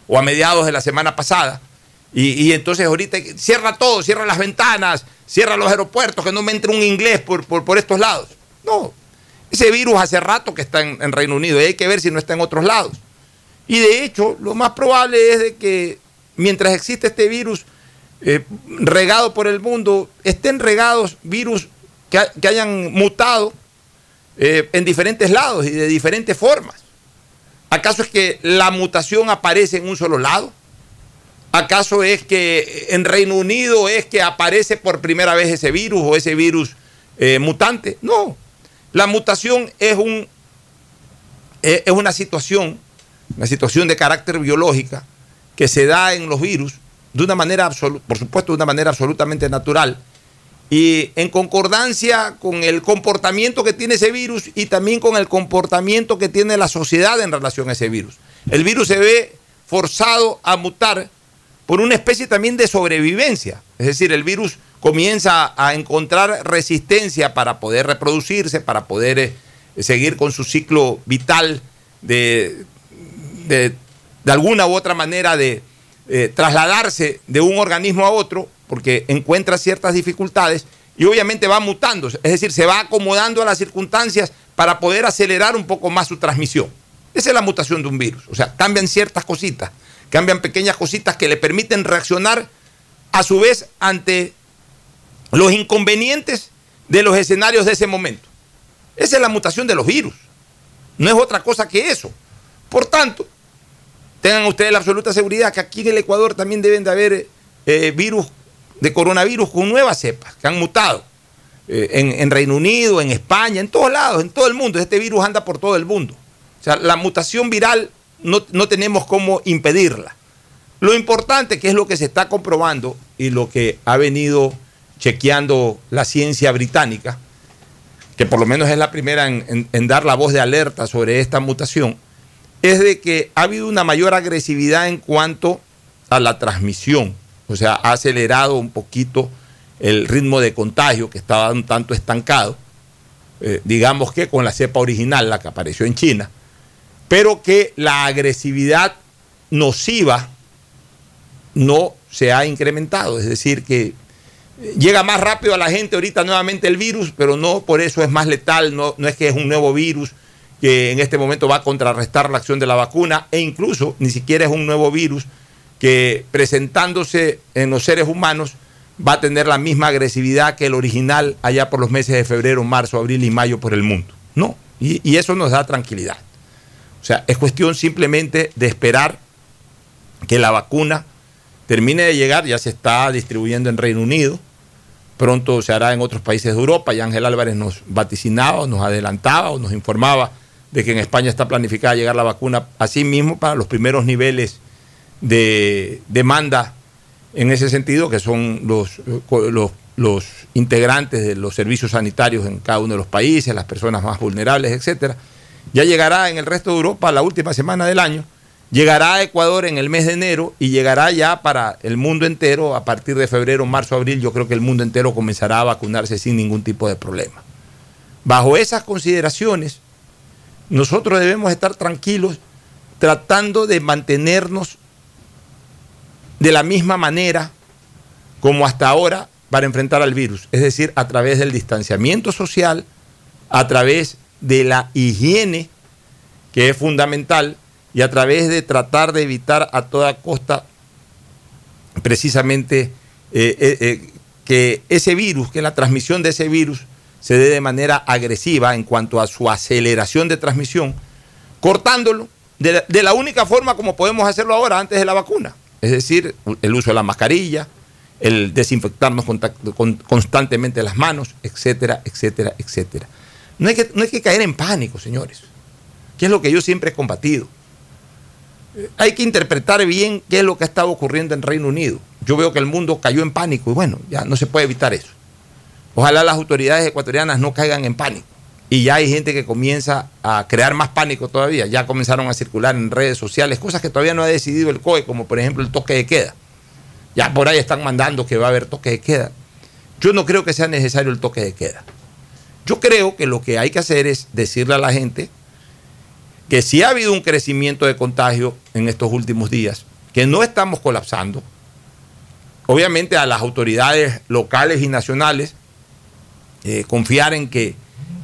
o a mediados de la semana pasada. Y, entonces ahorita cierra todo, cierra las ventanas, cierra los aeropuertos, que no me entre un inglés por, por, estos lados. No, ese virus hace rato que está en, en, Reino Unido y hay que ver si no está en otros lados. Y de hecho, lo más probable es de que mientras existe este virus eh, regado por el mundo, estén regados virus que, que hayan mutado eh, en diferentes lados y de diferentes formas. ¿Acaso es que la mutación aparece en un solo lado? ¿Acaso es que en Reino Unido es que aparece por primera vez ese virus o ese virus eh, mutante? No. La mutación es, un, eh, es una situación, una situación de carácter biológica que se da en los virus de una manera, por supuesto, de una manera absolutamente natural y en concordancia con el comportamiento que tiene ese virus y también con el comportamiento que tiene la sociedad en relación a ese virus. El virus se ve forzado a mutar por una especie también de sobrevivencia. Es decir, el virus comienza a encontrar resistencia para poder reproducirse, para poder eh, seguir con su ciclo vital de, de, alguna u otra manera de eh, trasladarse de un organismo a otro, porque encuentra ciertas dificultades y obviamente va mutando, es decir, se va acomodando a las circunstancias para poder acelerar un poco más su transmisión. Esa es la mutación de un virus, o sea, cambian ciertas cositas cambian pequeñas cositas que le permiten reaccionar a su vez ante los inconvenientes de los escenarios de ese momento. Esa es la mutación de los virus. No es otra cosa que eso. Por tanto, tengan ustedes la absoluta seguridad que aquí en el Ecuador también deben de haber eh, virus de coronavirus con nuevas cepas que han mutado. Eh, en, en, Reino Unido, en España, en todos lados, en todo el mundo. Este virus anda por todo el mundo. O sea, la mutación viral no, no tenemos cómo impedirla. Lo importante, que es lo que se está comprobando y lo que ha venido chequeando la ciencia británica, que por lo menos es la primera en, dar la voz de alerta sobre esta mutación, es de que ha habido una mayor agresividad en cuanto a la transmisión. O sea, ha acelerado un poquito el ritmo de contagio que estaba un tanto estancado, eh, digamos que con la cepa original, la que apareció en China, pero que la agresividad nociva no se ha incrementado, es decir, que llega más rápido a la gente ahorita nuevamente el virus, pero no por eso es más letal, no, no es que es un nuevo virus que en este momento va a contrarrestar la acción de la vacuna e incluso ni siquiera es un nuevo virus que presentándose en los seres humanos va a tener la misma agresividad que el original allá por los meses de febrero, marzo, abril y mayo por el mundo. No, y, y eso nos da tranquilidad. O sea, es cuestión simplemente de esperar que la vacuna termine de llegar, ya se está distribuyendo en Reino Unido, pronto se hará en otros países de Europa, y Ángel Álvarez nos vaticinaba, nos adelantaba o nos informaba de que en España está planificada llegar la vacuna así mismo para los primeros niveles de demanda en ese sentido, que son los, los, los, integrantes de los servicios sanitarios en cada uno de los países, las personas más vulnerables, etcétera. Ya llegará en el resto de Europa la última semana del año, llegará a Ecuador en el mes de enero y llegará ya para el mundo entero a partir de febrero, marzo, abril. Yo creo que el mundo entero comenzará a vacunarse sin ningún tipo de problema. Bajo esas consideraciones, nosotros debemos estar tranquilos tratando de mantenernos de la misma manera como hasta ahora para enfrentar al virus, es decir, a través del distanciamiento social, a través de la higiene, que es fundamental, y a través de tratar de evitar a toda costa precisamente eh, eh, eh, que ese virus, que la transmisión de ese virus se dé de manera agresiva en cuanto a su aceleración de transmisión, cortándolo de la, de la única forma como podemos hacerlo ahora antes de la vacuna es decir, el uso de la mascarilla, el desinfectarnos con, constantemente las manos, etcétera, etcétera, etcétera. No hay, que, no que caer en pánico, señores, que es lo que yo siempre he combatido. Hay que interpretar bien qué es lo que ha estado ocurriendo en Reino Unido. Yo veo que el mundo cayó en pánico y bueno, ya no se puede evitar eso. Ojalá las autoridades ecuatorianas no caigan en pánico. Y ya hay gente que comienza a crear más pánico todavía. Ya comenzaron a circular en redes sociales cosas que todavía no ha decidido el COE, como por ejemplo el toque de queda. Ya por ahí están mandando que va a haber toque de queda. Yo no creo que sea necesario el toque de queda. Yo creo que lo que hay que hacer es decirle a la gente que si ha habido un crecimiento de contagio en estos últimos días, que no estamos colapsando, obviamente a las autoridades locales y nacionales, eh, confiar en que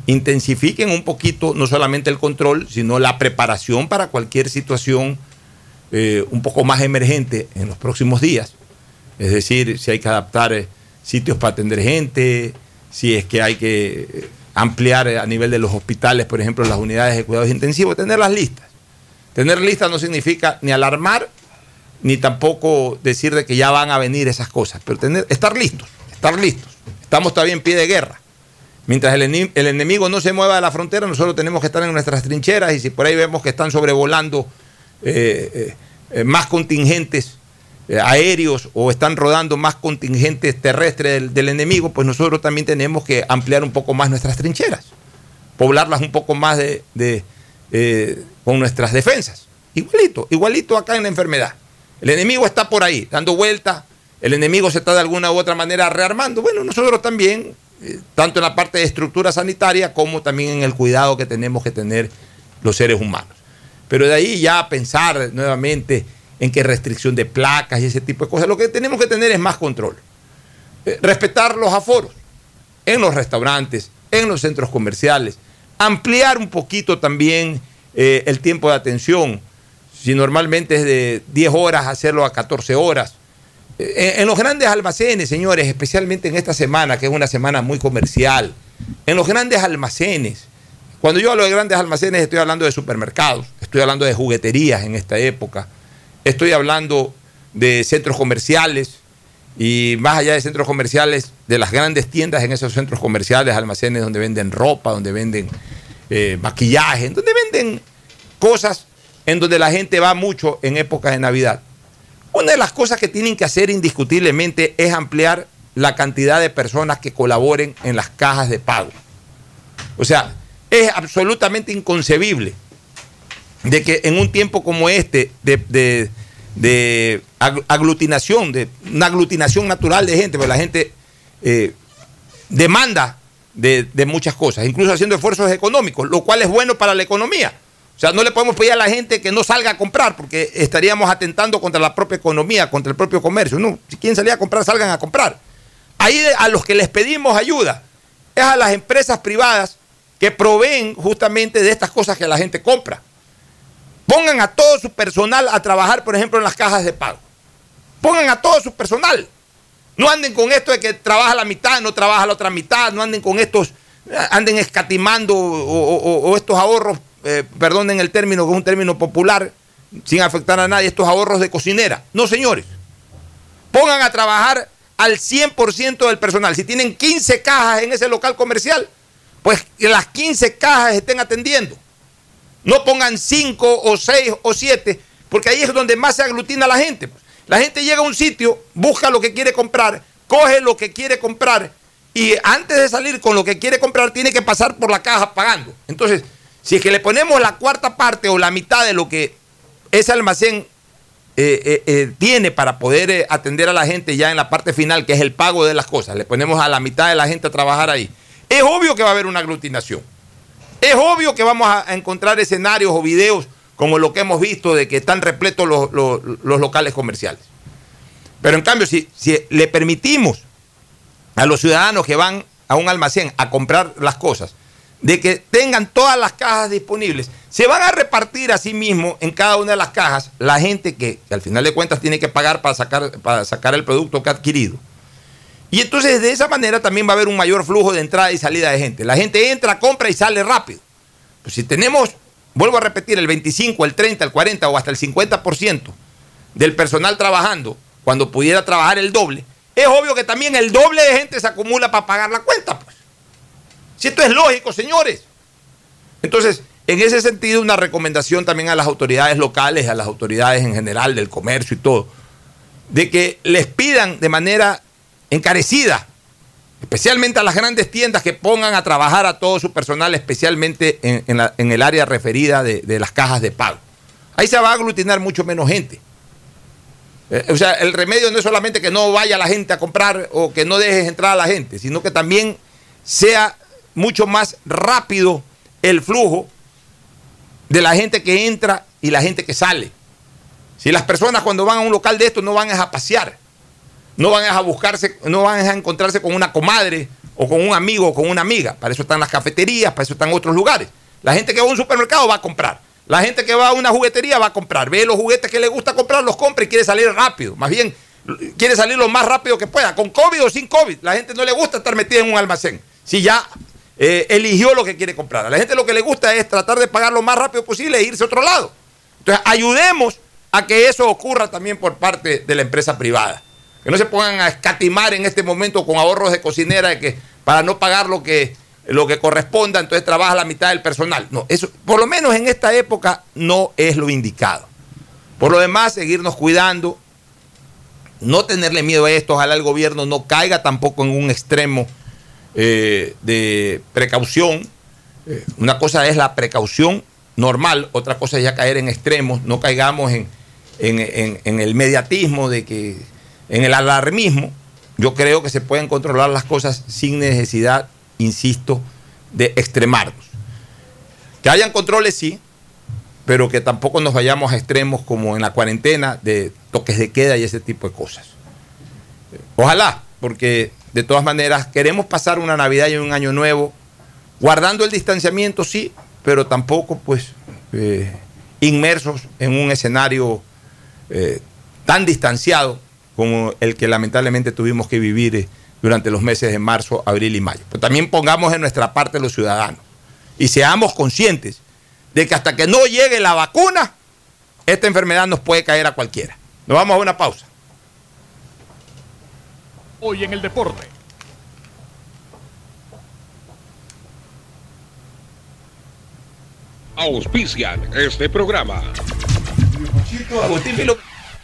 intensifiquen un poquito no solamente el control, sino la preparación para cualquier situación eh, un poco más emergente en los próximos días. Es decir, si hay que adaptar eh, sitios para atender gente, si es que hay que eh, ampliar a nivel de los hospitales, por ejemplo, las unidades de cuidados intensivos, tenerlas listas. Tener listas no significa ni alarmar, ni tampoco decir de que ya van a venir esas cosas, pero tener, estar listos, estar listos. Estamos todavía en pie de guerra. Mientras el, enemigo no se mueva de la frontera, nosotros tenemos que estar en nuestras trincheras y si por ahí vemos que están sobrevolando eh, eh, más contingentes eh, aéreos o están rodando más contingentes terrestres del, enemigo, pues nosotros también tenemos que ampliar un poco más nuestras trincheras, poblarlas un poco más de, de con nuestras defensas. Igualito, igualito acá en la enfermedad. El enemigo está por ahí, dando vueltas, el enemigo se está de alguna u otra manera rearmando. Bueno, nosotros también tanto en la parte de estructura sanitaria como también en el cuidado que tenemos que tener los seres humanos. Pero de ahí ya pensar nuevamente en qué restricción de placas y ese tipo de cosas, lo que tenemos que tener es más control. Eh, respetar los aforos en los restaurantes, en los centros comerciales, ampliar un poquito también eh, el tiempo de atención. Si normalmente es de 10 horas, hacerlo a 14 horas en, los grandes almacenes, señores, especialmente en esta semana, que es una semana muy comercial, en los grandes almacenes, cuando yo hablo de grandes almacenes estoy hablando de supermercados, estoy hablando de jugueterías en esta época, estoy hablando de centros comerciales y más allá de centros comerciales, de las grandes tiendas en esos centros comerciales, almacenes donde venden ropa, donde venden eh, maquillaje, donde venden cosas en donde la gente va mucho en épocas de Navidad. Una de las cosas que tienen que hacer indiscutiblemente es ampliar la cantidad de personas que colaboren en las cajas de pago. O sea, es absolutamente inconcebible de que en un tiempo como este de, aglutinación, de una aglutinación natural de gente, porque la gente eh, demanda de, de, muchas cosas, incluso haciendo esfuerzos económicos, lo cual es bueno para la economía. O sea, no le podemos pedir a la gente que no salga a comprar, porque estaríamos atentando contra la propia economía, contra el propio comercio. No, si quieren salir a comprar, salgan a comprar. Ahí a los que les pedimos ayuda es a las empresas privadas que proveen justamente de estas cosas que la gente compra. Pongan a todo su personal a trabajar, por ejemplo, en las cajas de pago. Pongan a todo su personal. No anden con esto de que trabaja la mitad, no trabaja la otra mitad, no anden con estos, anden escatimando o, estos ahorros, eh, perdonen el término, que es un término popular, sin afectar a nadie, estos ahorros de cocinera. No, señores. Pongan a trabajar al 100% del personal. Si tienen 15 cajas en ese local comercial, pues que las 15 cajas estén atendiendo. No pongan cinco o seis o siete, porque ahí es donde más se aglutina la gente. La gente llega a un sitio, busca lo que quiere comprar, coge lo que quiere comprar y antes de salir con lo que quiere comprar tiene que pasar por la caja pagando. Entonces, si es que le ponemos la cuarta parte o la mitad de lo que ese almacén eh, eh, eh, tiene para poder atender a la gente ya en la parte final, que es el pago de las cosas, le ponemos a la mitad de la gente a trabajar ahí, es obvio que va a haber una aglutinación. Es obvio que vamos a encontrar escenarios o videos como lo que hemos visto de que están repletos los, locales comerciales. Pero en cambio, si, le permitimos a los ciudadanos que van a un almacén a comprar las cosas, de que tengan todas las cajas disponibles, se van a repartir a sí mismo en cada una de las cajas la gente que, que, al final de cuentas tiene que pagar para sacar, para sacar el producto que ha adquirido. Y entonces de esa manera también va a haber un mayor flujo de entrada y salida de gente. La gente entra, compra y sale rápido. Pues si tenemos, vuelvo a repetir, el 25, el 30, el 40 o hasta el 50% del personal trabajando, cuando pudiera trabajar el doble, es obvio que también el doble de gente se acumula para pagar la cuenta. Pues. Si esto es lógico, señores. Entonces, en ese sentido, una recomendación también a las autoridades locales, a las autoridades en general del comercio y todo, de que les pidan de manera encarecida, especialmente a las grandes tiendas que pongan a trabajar a todo su personal, especialmente en, el área referida de, las cajas de pago. Ahí se va a aglutinar mucho menos gente. Eh, o sea, el remedio no es solamente que no vaya la gente a comprar o que no dejes entrar a la gente, sino que también sea mucho más rápido el flujo de la gente que entra y la gente que sale. Si las personas cuando van a un local de esto no van a pasear, no van a buscarse, no van a encontrarse con una comadre o con un amigo o con una amiga. Para eso están las cafeterías, para eso están otros lugares. La gente que va a un supermercado va a comprar. La gente que va a una juguetería va a comprar. Ve los juguetes que le gusta comprar, los compra y quiere salir rápido. Más bien, quiere salir lo más rápido que pueda, con COVID o sin COVID. La gente no le gusta estar metida en un almacén. Si ya eh, eligió lo que quiere comprar. A la gente lo que le gusta es tratar de pagar lo más rápido posible e irse a otro lado. Entonces, ayudemos a que eso ocurra también por parte de la empresa privada. Que no se pongan a escatimar en este momento con ahorros de cocinera que para no pagar lo que, lo que corresponda, entonces trabaja la mitad del personal. No, eso, por lo menos en esta época, no es lo indicado. Por lo demás, seguirnos cuidando, no tenerle miedo a esto, ojalá el gobierno no caiga tampoco en un extremo eh, de precaución. Eh, una cosa es la precaución normal, otra cosa es ya caer en extremos, no caigamos en, en el mediatismo de que en el alarmismo, yo creo que se pueden controlar las cosas sin necesidad, insisto, de extremarnos. Que hayan controles, sí, pero que tampoco nos vayamos a extremos como en la cuarentena de toques de queda y ese tipo de cosas. Ojalá, porque de todas maneras queremos pasar una Navidad y un año nuevo guardando el distanciamiento, sí, pero tampoco pues eh, inmersos en un escenario eh, tan distanciado como el que lamentablemente tuvimos que vivir eh, durante los meses de marzo, abril y mayo. Pero también pongamos en nuestra parte los ciudadanos y seamos conscientes de que hasta que no llegue la vacuna, esta enfermedad nos puede caer a cualquiera. Nos vamos a una pausa. Hoy en el deporte. Auspician este programa.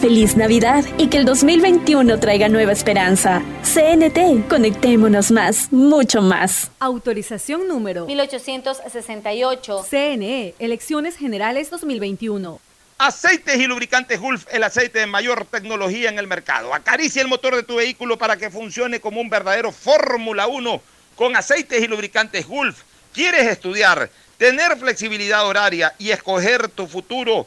Feliz Navidad y que el 2021 traiga nueva esperanza. CNT, conectémonos más, mucho más. Autorización número 1868. CNE, Elecciones Generales 2021. Aceites y lubricantes Gulf, el aceite de mayor tecnología en el mercado. Acaricia el motor de tu vehículo para que funcione como un verdadero Fórmula 1 con aceites y lubricantes Gulf. ¿Quieres estudiar, tener flexibilidad horaria y escoger tu futuro?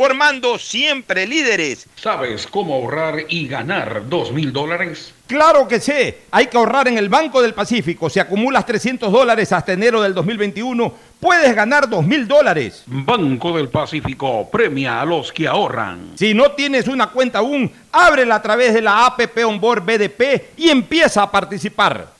formando siempre líderes. ¿Sabes cómo ahorrar y ganar dos mil dólares? Claro que sé, hay que ahorrar en el Banco del Pacífico. Si acumulas 300 dólares hasta enero del 2021, puedes ganar dos mil dólares. Banco del Pacífico premia a los que ahorran. Si no tienes una cuenta aún, ábrela a través de la APP Onboard BDP y empieza a participar.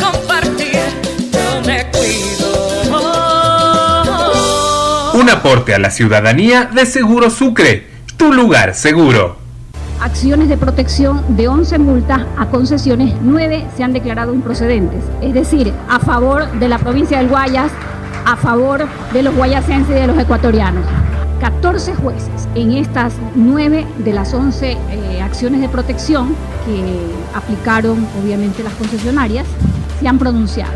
aporte a la ciudadanía de Seguro Sucre, tu lugar seguro. Acciones de protección de 11 multas a concesiones, 9 se han declarado improcedentes. Es decir, a favor de la provincia del Guayas, a favor de los guayasenses y de los ecuatorianos. 14 jueces en estas 9 de las 11 eh, acciones de protección que aplicaron obviamente las concesionarias se han pronunciado.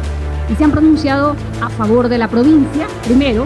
Y se han pronunciado a favor de la provincia. Primero,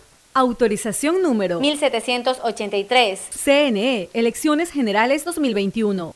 Autorización número 1783. CNE, Elecciones Generales 2021.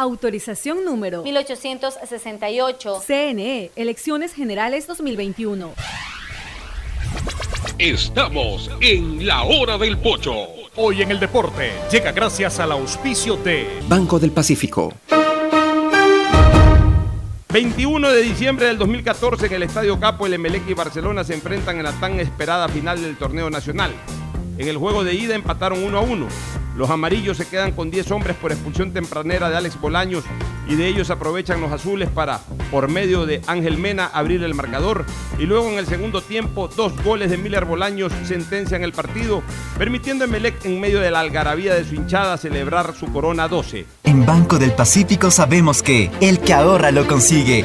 Autorización número 1868. CNE, Elecciones Generales 2021. Estamos en la hora del pocho. Hoy en el deporte llega gracias al auspicio de Banco del Pacífico. 21 de diciembre del 2014 en el Estadio Capo, el Emelec y Barcelona se enfrentan en la tan esperada final del torneo nacional. En el juego de ida empataron 1 a 1. Los amarillos se quedan con 10 hombres por expulsión tempranera de Alex Bolaños y de ellos aprovechan los azules para, por medio de Ángel Mena, abrir el marcador. Y luego en el segundo tiempo, dos goles de Miller Bolaños sentencian el partido, permitiendo a Emelec en medio de la algarabía de su hinchada celebrar su corona 12. En Banco del Pacífico sabemos que el que ahorra lo consigue.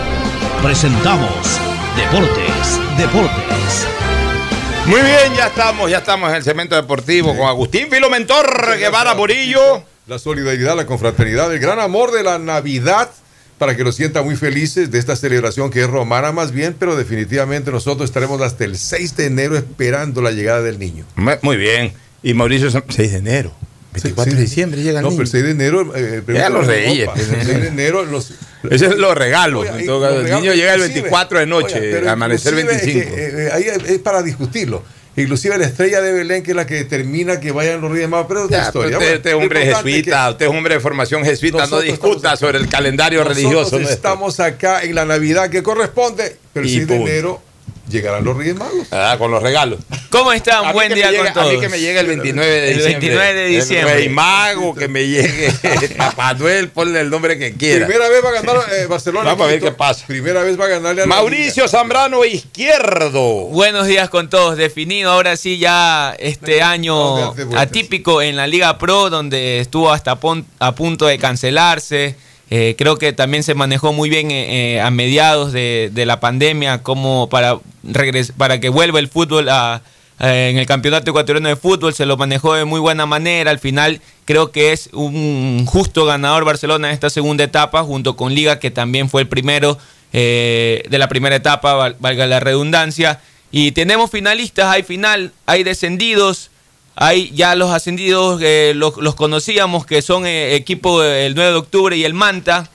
presentamos Deportes, Deportes. Muy bien, ya estamos, ya estamos en el cemento deportivo con Agustín Filomentor Guevara Murillo. La solidaridad, la confraternidad, el gran amor de la Navidad para que lo sientan muy felices de esta celebración que es romana más bien, pero definitivamente nosotros estaremos hasta el 6 de enero esperando la llegada del niño. Muy bien. Y Mauricio, 6 de enero. 24 de diciembre llega el no, niño. pero el 6 de enero. Eh, Ya los reyes. El 6 de enero. Los, Ese es los regalos. Oye, en todo caso. el niño llega el inclusive, 24 de noche, oye, amanecer inclusive 25. es que, eh, eh, ahí es para discutirlo. Inclusive la estrella de Belén, que es la que determina que vayan los Reyes Magos, pero es otra Ya, historia. pero usted, es hombre es que jesuita, usted es hombre de formación jesuita, no discuta sobre el calendario religioso. nuestro. estamos acá en la Navidad que corresponde, pero el Y 6 de enero llegarán los Reyes Magos. Ah, con los regalos. ¿Cómo están? Buen día con todos. A mí que me llegue el 29 de El diciembre. 29 de diciembre. El Rey Mago, que me llegue *laughs* Papá Noel, ponle el nombre que quiera. Primera vez va a ganar eh, Barcelona. Vamos a ver qué pasa. Primera vez va a ganarle a Mauricio Zambrano Izquierdo. Buenos días con todos. Definido ahora sí ya este año atípico en la Liga Pro, donde estuvo hasta pon- a punto de cancelarse. Eh, creo que también se manejó muy bien eh, eh, a mediados de, la pandemia como para, para que vuelva el fútbol a, en el campeonato ecuatoriano de fútbol. Se lo manejó de muy buena manera. Al final creo que es un justo ganador Barcelona en esta segunda etapa, junto con Liga, que también fue el primero de la primera etapa, val- valga la redundancia. Y tenemos finalistas, hay final, hay descendidos, hay ya los ascendidos, eh, los, los conocíamos, que son eh, equipo eh, el 9 de octubre y el Manta.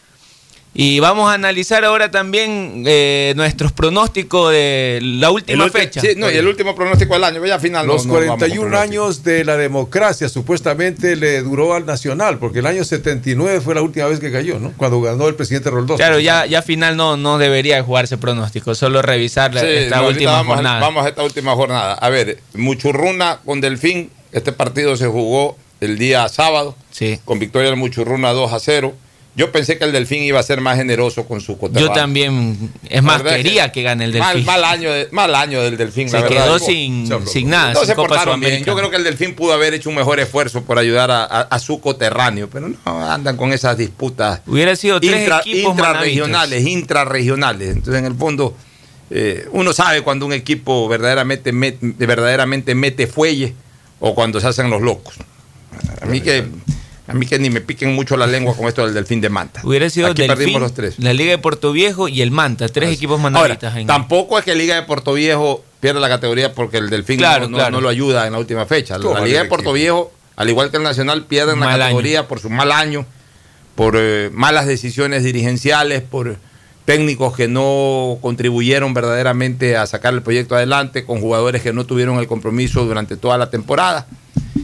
Y vamos a analizar ahora también eh, nuestros pronósticos de la última El fecha. sí, no, y el último pronóstico del año. Ya final Los no vamos con 41 pronóstico. años de la democracia supuestamente le duró al Nacional, porque el año 79 fue la última vez que cayó, ¿no? Cuando ganó el presidente Roldós. Claro, ya, ya final no, no debería jugarse pronóstico, solo revisar la- Sí, esta no, última vamos, a- jornada. Vamos a esta última jornada. A ver, Muchurruna con Delfín. Este partido se jugó el día sábado. Con victoria del Muchurruna 2 a 0. Yo pensé que el Delfín iba a ser más generoso con su coterráneo. Yo también, es más, quería que, gane el Delfín. mal año de- mal año del Delfín, Se la verdad. quedó sin, sin nada, No sin se Copa portaron bien. Yo creo que el Delfín pudo haber hecho un mejor esfuerzo por ayudar a, a- a su coterráneo, pero no andan con esas disputas. Hubiera sido tres intra- equipos intrarregionales, intrarregionales. Entonces, en el fondo, eh, uno sabe cuando un equipo verdaderamente, met- verdaderamente mete fuelle o cuando se hacen los locos. A mí que a mí que ni me piquen mucho la lengua con esto del Delfín de Manta. Hubiera sido Aquí Delfín, perdimos los tres. la Liga de Puerto Viejo y el Manta, tres equipos Ahora, mandaristas. en- tampoco es que Liga de Puerto Viejo pierda la categoría porque el Delfín Claro, no, no- claro. no lo ayuda en la última fecha. La Liga de Puerto. Viejo, al igual que el Nacional, pierden la categoría por su mal año, por eh, malas decisiones dirigenciales, por técnicos que no contribuyeron verdaderamente a sacar el proyecto adelante, con jugadores que no tuvieron el compromiso durante toda la temporada.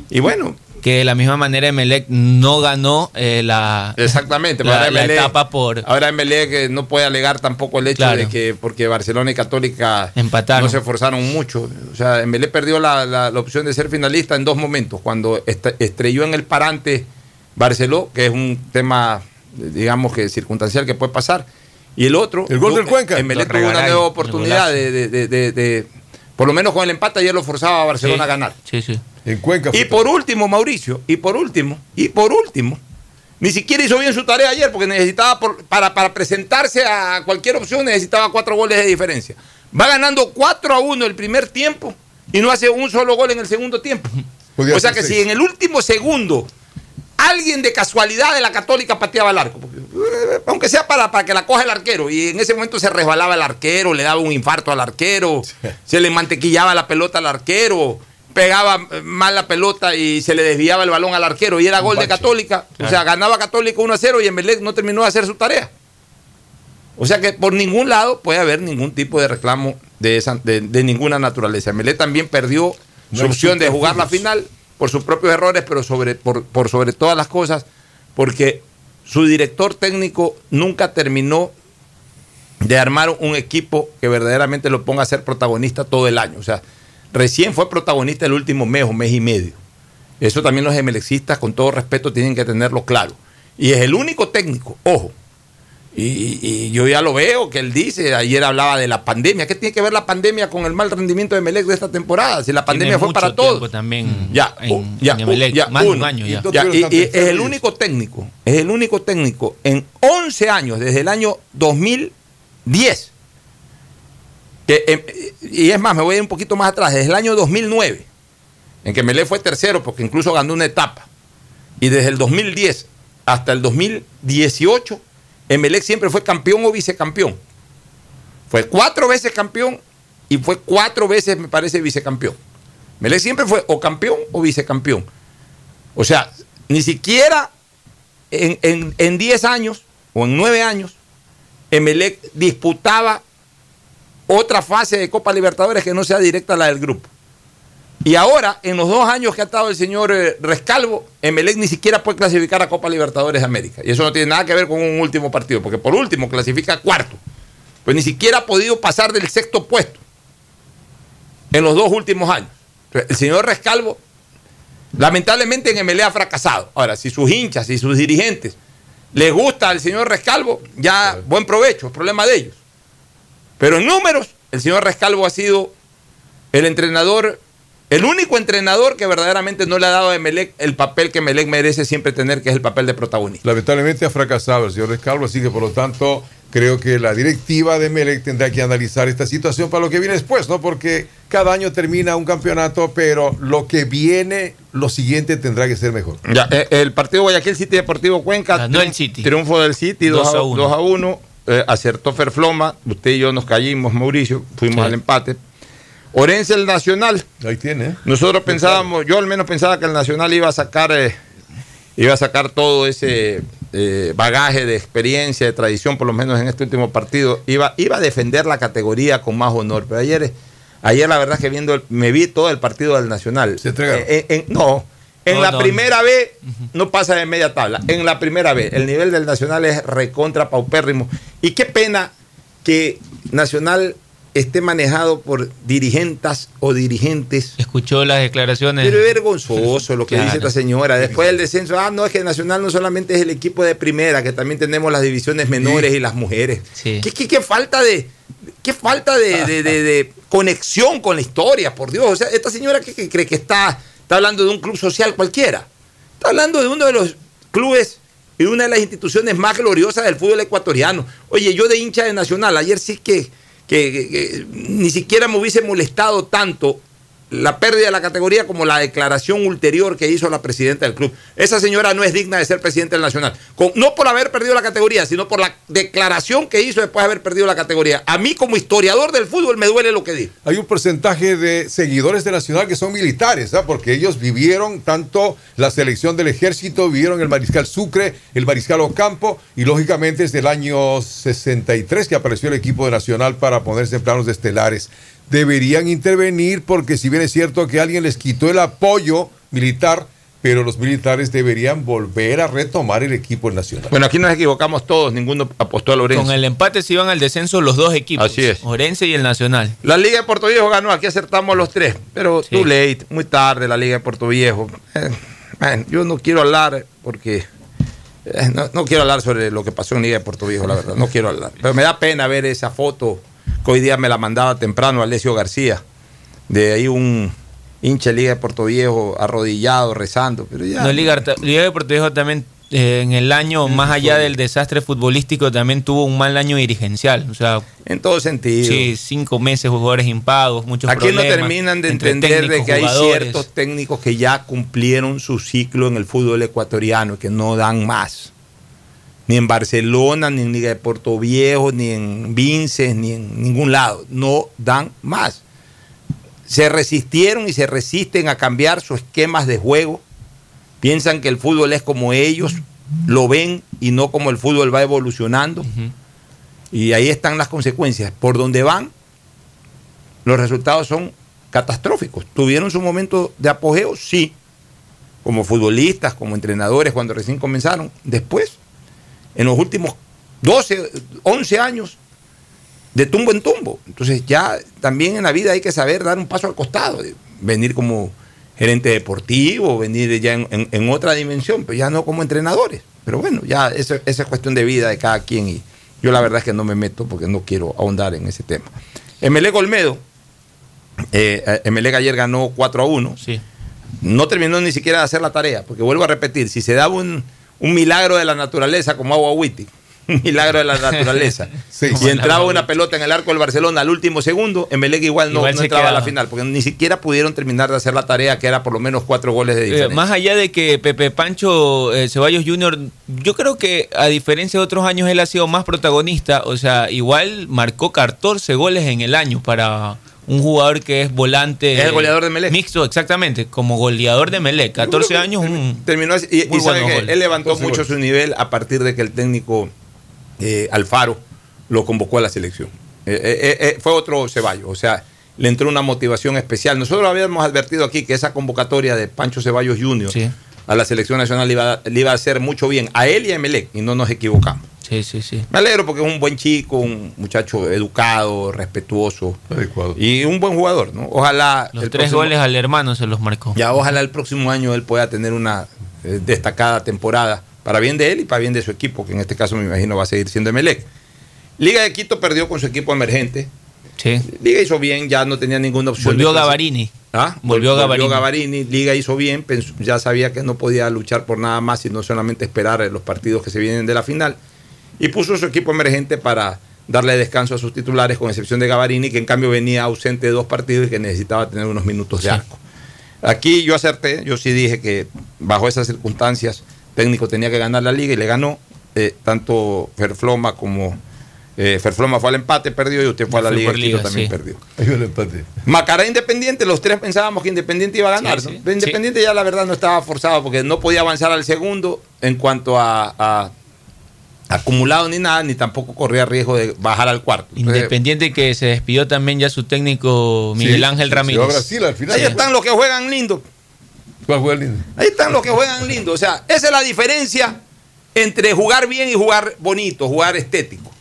Y bueno, que de la misma manera Emelec no ganó eh, la, Exactamente, *laughs* la, Emelec- etapa por Ahora MLE que no puede alegar tampoco el hecho Claro. de que porque Barcelona y Católica Empataron. no se esforzaron mucho. O sea, MLE perdió la, la- la opción de ser finalista en dos momentos. Cuando est- estrelló en el parante Barceló, que es un tema, digamos que circunstancial que puede pasar. Y el otro, El gol del Cuenca. MLE Lo tuvo una nueva oportunidad de, de- de- de- de- por lo menos con el empate ayer lo forzaba a Barcelona Sí. a ganar. Sí, sí. En Cuenca. Y por último, Mauricio, y por último, y por último, ni siquiera hizo bien su tarea ayer porque necesitaba, por- para, para presentarse a cualquier opción, necesitaba cuatro goles de diferencia. Va ganando 4 a 1 el primer tiempo y no hace un solo gol en el segundo tiempo. *laughs* Podía o sea que si en el último segundo alguien de casualidad de la Católica pateaba el arco, porque, eh, aunque sea para, para que la coja el arquero, y en ese momento se resbalaba el arquero, le daba un infarto al arquero, *laughs* se le mantequillaba la pelota al arquero, pegaba mal la pelota y se le desviaba el balón al arquero, y era gol de Católica, o sea, ganaba Católica 1 a 0 y Emelec no terminó de hacer su tarea. O sea que por ningún lado puede haber ningún tipo de reclamo de, esa, de, de ninguna naturaleza. Emelec también perdió No su opción de jugar la final por sus propios errores, pero sobre, por, por sobre todas las cosas, porque su director técnico nunca terminó de armar un equipo que verdaderamente lo ponga a ser protagonista todo el año. O sea, recién fue protagonista el último mes o mes y medio. Eso también los emelexistas, con todo respeto, tienen que tenerlo claro. Y es el único técnico, ojo, y, yo ya lo veo que él dice, ayer hablaba de la pandemia. ¿Qué tiene que ver la pandemia con el mal rendimiento de Melec de esta temporada? Si la pandemia fue para todos. también ya, ya, ya, más de un año ya. y, es el único técnico, es el único técnico en 11 años, desde el año 2010. Em, y es más, me voy a ir un poquito más atrás, desde el año 2009, en que Melec fue tercero porque incluso ganó una etapa. Y desde el 2010 hasta el 2018 Emelec siempre fue campeón o vicecampeón. Fue cuatro veces campeón y fue cuatro veces, me parece, vicecampeón. Emelec siempre fue o campeón o vicecampeón. O sea, ni siquiera en 10 años o en 9 años, Emelec disputaba otra fase de Copa Libertadores que no sea directa a la del grupo. Y ahora, en los dos años que ha estado el señor eh, Rescalvo, Emelec ni siquiera puede clasificar a Copa Libertadores de América. Y eso no tiene nada que ver con un último partido, porque por último clasifica cuarto. Pues ni siquiera ha podido pasar del sexto puesto en los dos últimos años. El señor Rescalvo, lamentablemente en Emelec ha fracasado. Ahora, si sus hinchas y sus dirigentes les gusta al señor Rescalvo, ya buen provecho, es problema de ellos. Pero en números, el señor Rescalvo ha sido el entrenador el único entrenador que verdaderamente no le ha dado a Emelec el papel que Emelec merece siempre tener, que es el papel de protagonista. Lamentablemente ha fracasado el señor Rescalvo, así que por lo tanto creo que la directiva de Emelec tendrá que analizar esta situación para lo que viene después, ¿no? Porque cada año termina un campeonato, pero lo que viene, lo siguiente tendrá que ser mejor. Ya, eh, el partido Guayaquil City Deportivo Cuenca. No el City. Triunfo del City, 2 a 1. A 1 eh, acertó Ferfloma, usted y yo nos caímos, Mauricio, fuimos al empate. Orense el Nacional. Ahí tiene. Nosotros pensábamos, yo al menos pensaba que el Nacional iba a sacar, eh, iba a sacar todo ese eh, bagaje de experiencia, de tradición, por lo menos en este último partido. Iba, iba a defender la categoría con más honor. Pero ayer, ayer la verdad que viendo, me vi todo el partido del Nacional. ¿Se entrega? Eh, no. En la primera vez no pasa de media tabla. En la primera vez el nivel del Nacional es recontra paupérrimo. Y qué pena que Nacional esté manejado por dirigentes o dirigentes. Escuchó las declaraciones. Pero es vergonzoso lo que dice esta señora. Después del descenso, ah, no, es que Nacional no solamente es el equipo de primera, que también tenemos las divisiones menores y las mujeres. ¿Qué, qué, falta de... Qué falta de, *laughs* conexión con la historia, por Dios. O sea, esta señora que, cree que está, está hablando de un club social cualquiera. Está hablando de uno de los clubes y una de las instituciones más gloriosas del fútbol ecuatoriano. Oye, yo de hincha de Nacional, ayer sí que que, ni siquiera me hubiese molestado tanto la pérdida de la categoría como la declaración ulterior que hizo la presidenta del club. Esa señora no es digna de ser presidenta del Nacional. no por haber perdido la categoría, sino por la declaración que hizo después de haber perdido la categoría. A mí como historiador del fútbol me duele lo que dijo. Hay un porcentaje de seguidores de Nacional que son militares, ¿ah? porque ellos vivieron tanto la selección del ejército, vivieron el mariscal Sucre, el mariscal Ocampo, y lógicamente es del año 63 que apareció el equipo de Nacional para ponerse en planos de estelares deberían intervenir porque si bien es cierto que alguien les quitó el apoyo militar, pero los militares deberían volver a retomar el equipo nacional. Bueno, aquí nos equivocamos todos, ninguno apostó a Lorenzo. Con el empate se iban al descenso los dos equipos. Así es. Orense y el Nacional. La Liga de Puerto Viejo ganó, aquí acertamos los tres, pero too late, muy tarde la Liga de Puerto Viejo. Eh, yo no quiero hablar porque eh, no, no, quiero hablar sobre lo que pasó en Liga de Puerto Viejo, la verdad, no quiero hablar. Pero me da pena ver esa foto que hoy día me la mandaba temprano Alessio García, de ahí un hincha de Liga de Puerto Viejo arrodillado, rezando. Pero ya, no, Liga, Liga de Puerto Viejo también eh, en el año, más allá del desastre futbolístico, también tuvo un mal año dirigencial. O sea, en todo sentido. Sí, cinco meses, jugadores impagos, muchos Aquí no terminan de entender de que hay ciertos técnicos que ya cumplieron su ciclo en el fútbol ecuatoriano y que no dan más ni en Barcelona, ni en Liga de Puerto Viejo, ni en Vinces, ni en ningún lado. No dan más. Se resistieron y se resisten a cambiar sus esquemas de juego. Piensan que el fútbol es como ellos lo ven y no como el fútbol va evolucionando. Y ahí están las consecuencias. Por donde van, los resultados son catastróficos. ¿Tuvieron su momento de apogeo? Sí. Como futbolistas, como entrenadores, cuando recién comenzaron. Después en los últimos 12, 11 años, de tumbo en tumbo. Entonces ya también en la vida hay que saber dar un paso al costado, venir como gerente deportivo, venir ya en, otra dimensión, pero ya no como entrenadores. Pero bueno, ya esa, esa, es cuestión de vida de cada quien y yo la verdad es que no me meto porque no quiero ahondar en ese tema. Emelec Olmedo, eh, Emelec ayer ganó 4 a 1. Sí. No terminó ni siquiera de hacer la tarea, porque vuelvo a repetir, si se daba un, un milagro de la naturaleza como agua Witty, un milagro de la naturaleza. *laughs* y entraba una pelota en el arco del Barcelona al último segundo, Emelec igual no, entraba a la final, porque ni siquiera pudieron terminar de hacer la tarea, que era por lo menos cuatro goles de diferencia. más allá de que Pepe Pancho eh, Ceballos Jr., yo creo que a diferencia de otros años, él ha sido más protagonista, o sea, igual marcó 14 goles en el año para un jugador que es volante. Es el goleador de Melec. Mixto, exactamente, como goleador de Melec. 14 años, un. Terminó y, él levantó mucho su nivel a partir de que el técnico eh, Alfaro lo convocó a la selección. Eh, eh, fue otro Ceballos, o sea, le entró una motivación especial. Nosotros habíamos advertido aquí que esa convocatoria de Pancho Ceballos Jr. a la selección nacional le iba, a hacer mucho bien a él y a Melec, y no nos equivocamos. Sí, sí, sí. Me alegro porque es un buen chico, un muchacho educado, respetuoso y un buen jugador, ¿no? Ojalá. Los tres goles al hermano se los marcó. Ya, ojalá el próximo año él pueda tener una destacada temporada para bien de él y para bien de su equipo, que en este caso me imagino va a seguir siendo Emelec. Liga de Quito perdió con su equipo emergente. Sí. Liga hizo bien, ya no tenía ninguna opción. Volvió Gavarini. ¿Ah? Volvió, Gavarini. Gavarini. Liga hizo bien, ya sabía que no podía luchar por nada más, sino solamente esperar los partidos que se vienen de la final. Y puso su equipo emergente para darle descanso a sus titulares, con excepción de Gavarini, que en cambio venía ausente de dos partidos y que necesitaba tener unos minutos de arco. Aquí yo acerté, yo sí dije que bajo esas circunstancias técnico tenía que ganar la liga y le ganó. Eh, tanto Ferfloma como eh, Ferfloma fue al empate, perdió y usted fue a la liga, y también perdió. el empate. Macará Independiente, los tres pensábamos que Independiente iba a ganar. Independiente ya la verdad no estaba forzado porque no podía avanzar al segundo en cuanto a, acumulado ni nada, ni tampoco corría riesgo de bajar al cuarto. Independiente que se despidió también ya su técnico Miguel Ángel Ramírez. Ahí están los que juegan lindo. Ahí están los que juegan lindo. O sea, esa es la diferencia entre jugar bien y jugar bonito, jugar estético.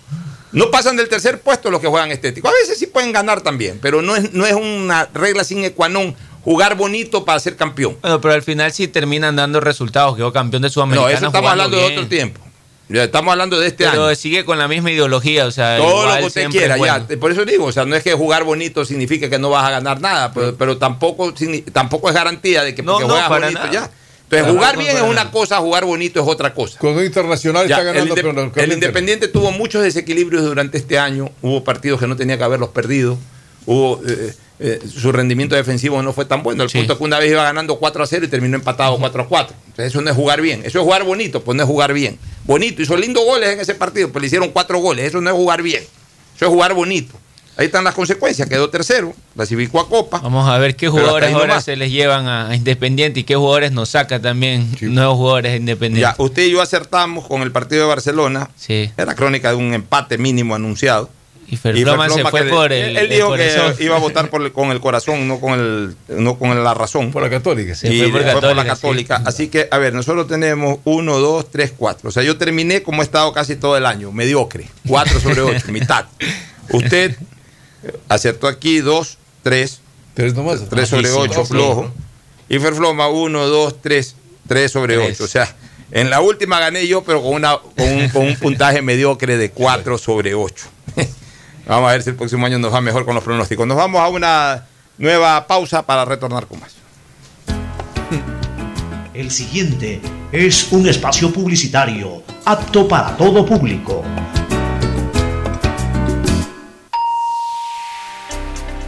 No pasan del tercer puesto los que juegan estético. A veces sí pueden ganar también, pero no es, no es una regla sin ecuanón jugar bonito para ser campeón. Bueno, pero al final sí terminan dando resultados. Quedó campeón de Sudamericana. No, eso estamos hablando de otro tiempo. Ya estamos hablando de este año. Pero sigue con la misma ideología, o sea. Todo lo que usted quiera, ya. Por eso digo, o sea, no es que jugar bonito significa que no vas a ganar nada, pero, tampoco, tampoco es garantía de que porque juegas bonito ya. Entonces, jugar bien es una cosa, jugar bonito es otra cosa. Un internacional está ganando. El, el Independiente tuvo muchos desequilibrios durante este año. Hubo partidos que no tenía que haberlos perdido. Hubo. Eh, eh, su rendimiento defensivo no fue tan bueno. El punto es que una vez iba ganando 4 a 0 y terminó empatado 4 a 4. Entonces eso no es jugar bien. Eso es jugar bonito, pues no es jugar bien. Bonito, hizo lindos goles en ese partido, pues le hicieron 4 goles. Eso no es jugar bien. Eso es jugar bonito. Ahí están las consecuencias. Quedó tercero, clasificó a Copa. Vamos a ver qué jugadores ahora se les llevan a Independiente y qué jugadores nos saca también nuevos jugadores Independientes. Ya, usted y yo acertamos con el partido de Barcelona. Sí. Era crónica de un empate mínimo anunciado. Y Ferfloma se fue por el. Él dijo que iba a votar con el corazón, no con el, no con la razón. Por la católica. Sí, y fue por, la católica. Así que, a ver, nosotros tenemos uno, dos, tres, cuatro. O sea, yo terminé como he estado casi todo el año, mediocre. Cuatro sobre ocho, *laughs* mitad. Usted acertó aquí dos, tres. Tres nomás. Tres sobre ocho, flojo. Y Ferfloma, uno, dos, tres, tres sobre ocho. O sea, en la última gané yo, pero con, una, con, un, con un puntaje *laughs* mediocre de cuatro sobre ocho. *laughs* Vamos a ver si el próximo año nos va mejor con los pronósticos. Nos vamos a una nueva pausa para retornar con más. *laughs* El siguiente es un espacio publicitario apto para todo público.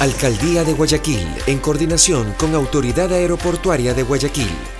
Alcaldía de Guayaquil, en coordinación con Autoridad Aeroportuaria de Guayaquil.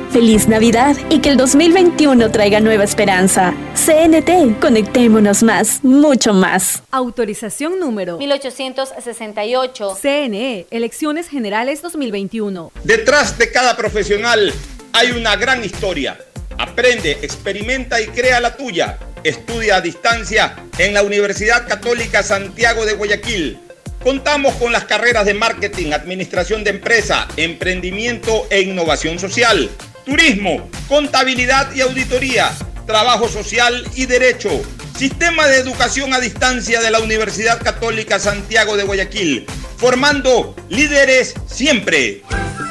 Feliz Navidad y que el 2021 traiga nueva esperanza. CNT, conectémonos más, mucho más. Autorización número 1868. CNE, Elecciones Generales 2021. Detrás de cada profesional hay una gran historia. Aprende, experimenta y crea la tuya. Estudia a distancia en la Universidad Católica Santiago de Guayaquil. Contamos con las carreras de marketing, administración de empresa, emprendimiento e innovación social, turismo, contabilidad y auditoría, trabajo social y derecho. Sistema de educación a distancia de la Universidad Católica Santiago de Guayaquil, formando líderes siempre.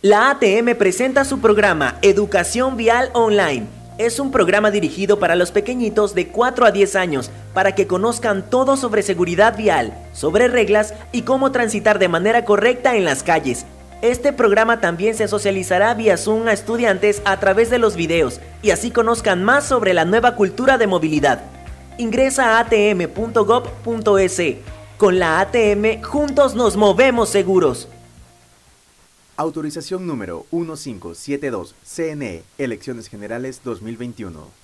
La ATM presenta su programa Educación Vial Online. Es un programa dirigido para los pequeñitos de 4 a 10 años para que conozcan todo sobre seguridad vial, sobre reglas y cómo transitar de manera correcta en las calles. Este programa también se socializará vía Zoom a estudiantes a través de los videos y así conozcan más sobre la nueva cultura de movilidad. Ingresa a atm.gov.es. Con la ATM, juntos nos movemos seguros. Autorización número 1572, CNE, Elecciones Generales 2021.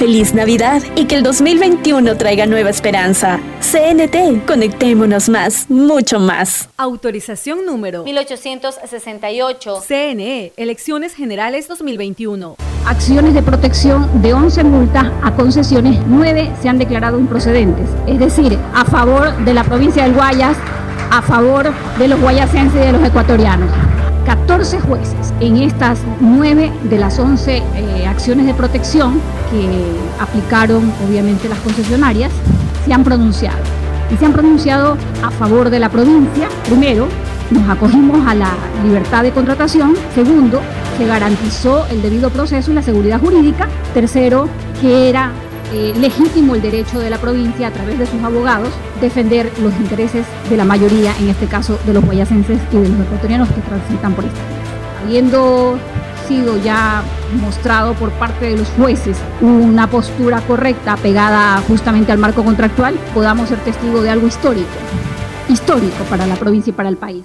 Feliz Navidad y que el 2021 traiga nueva esperanza. CNT, conectémonos más, mucho más. Autorización número 1868. CNE, Elecciones Generales 2021. Acciones de protección de 11 multas a concesiones, 9 se han declarado improcedentes. Es decir, a favor de la provincia del Guayas, a favor de los guayasenses y de los ecuatorianos. 14 jueces en estas 9 de las 11 eh, acciones de protección que aplicaron obviamente las concesionarias se han pronunciado. Y se han pronunciado a favor de la provincia. Primero, nos acogimos a la libertad de contratación. Segundo, se garantizó el debido proceso y la seguridad jurídica. Tercero, que era eh, legítimo el derecho de la provincia a través de sus abogados defender los intereses de la mayoría, en este caso de los guayacenses y de los ecuatorianos que transitan por esta. Habiendo sido ya mostrado por parte de los jueces una postura correcta pegada justamente al marco contractual, podamos ser testigos de algo histórico, histórico para la provincia y para el país.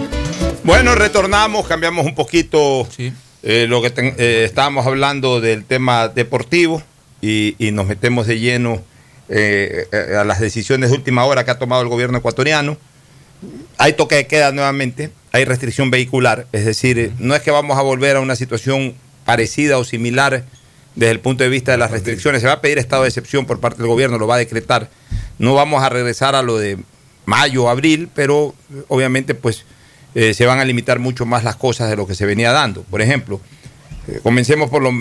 Bueno, retornamos, cambiamos un poquito eh, lo que ten- eh, estábamos hablando del tema deportivo y, y nos metemos de lleno eh, a las decisiones de última hora que ha tomado el gobierno ecuatoriano. Hay toque de queda nuevamente, hay restricción vehicular, es decir, no es que vamos a volver a una situación parecida o similar desde el punto de vista de las restricciones, se va a pedir estado de excepción por parte del gobierno, lo va a decretar. No vamos a regresar a lo de mayo, abril, pero obviamente pues eh, se van a limitar mucho más las cosas de lo que se venía dando. Por ejemplo, eh, comencemos por lo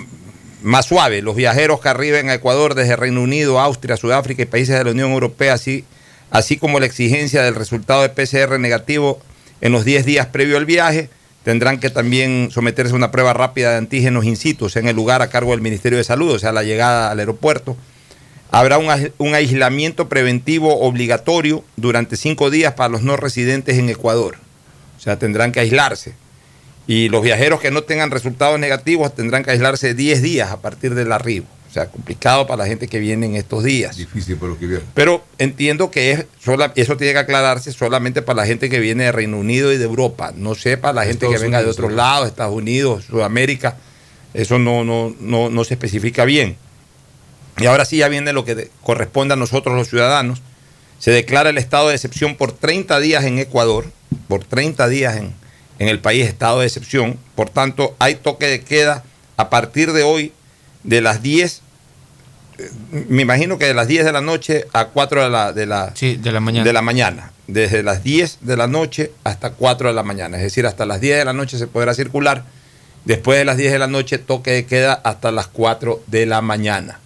más suave, los viajeros que arriben a Ecuador desde Reino Unido, Austria, Sudáfrica y países de la Unión Europea, así, así como la exigencia del resultado de PCR negativo en los 10 días previo al viaje, tendrán que también someterse a una prueba rápida de antígenos in situ en el lugar a cargo del Ministerio de Salud, o sea, la llegada al aeropuerto. Habrá un, ais- un aislamiento preventivo obligatorio durante cinco días para los no residentes en Ecuador. O sea, tendrán que aislarse. Y los viajeros que no tengan resultados negativos tendrán que aislarse 10 días a partir del arribo. O sea, complicado para la gente que viene en estos días. Difícil para los que vienen. Pero entiendo que es sola- eso tiene que aclararse solamente para la gente que viene de Reino Unido y de Europa. No sé para la gente que venga de otros lados, Estados Unidos, Sudamérica. Eso no, no, no, no se especifica bien. Y ahora sí ya viene lo que de- corresponde a nosotros los ciudadanos. Se declara el estado de excepción por 30 días en Ecuador, por 30 días en, en el país estado de excepción. Por tanto, hay toque de queda a partir de hoy de las 10, eh, me imagino que de las 10 de la noche a 4 de la, de la, de la mañana. de la mañana. Desde las 10 de la noche hasta 4 de la mañana. Es decir, hasta las 10 de la noche se podrá circular. Después de las 10 de la noche, toque de queda hasta las 4 de la mañana.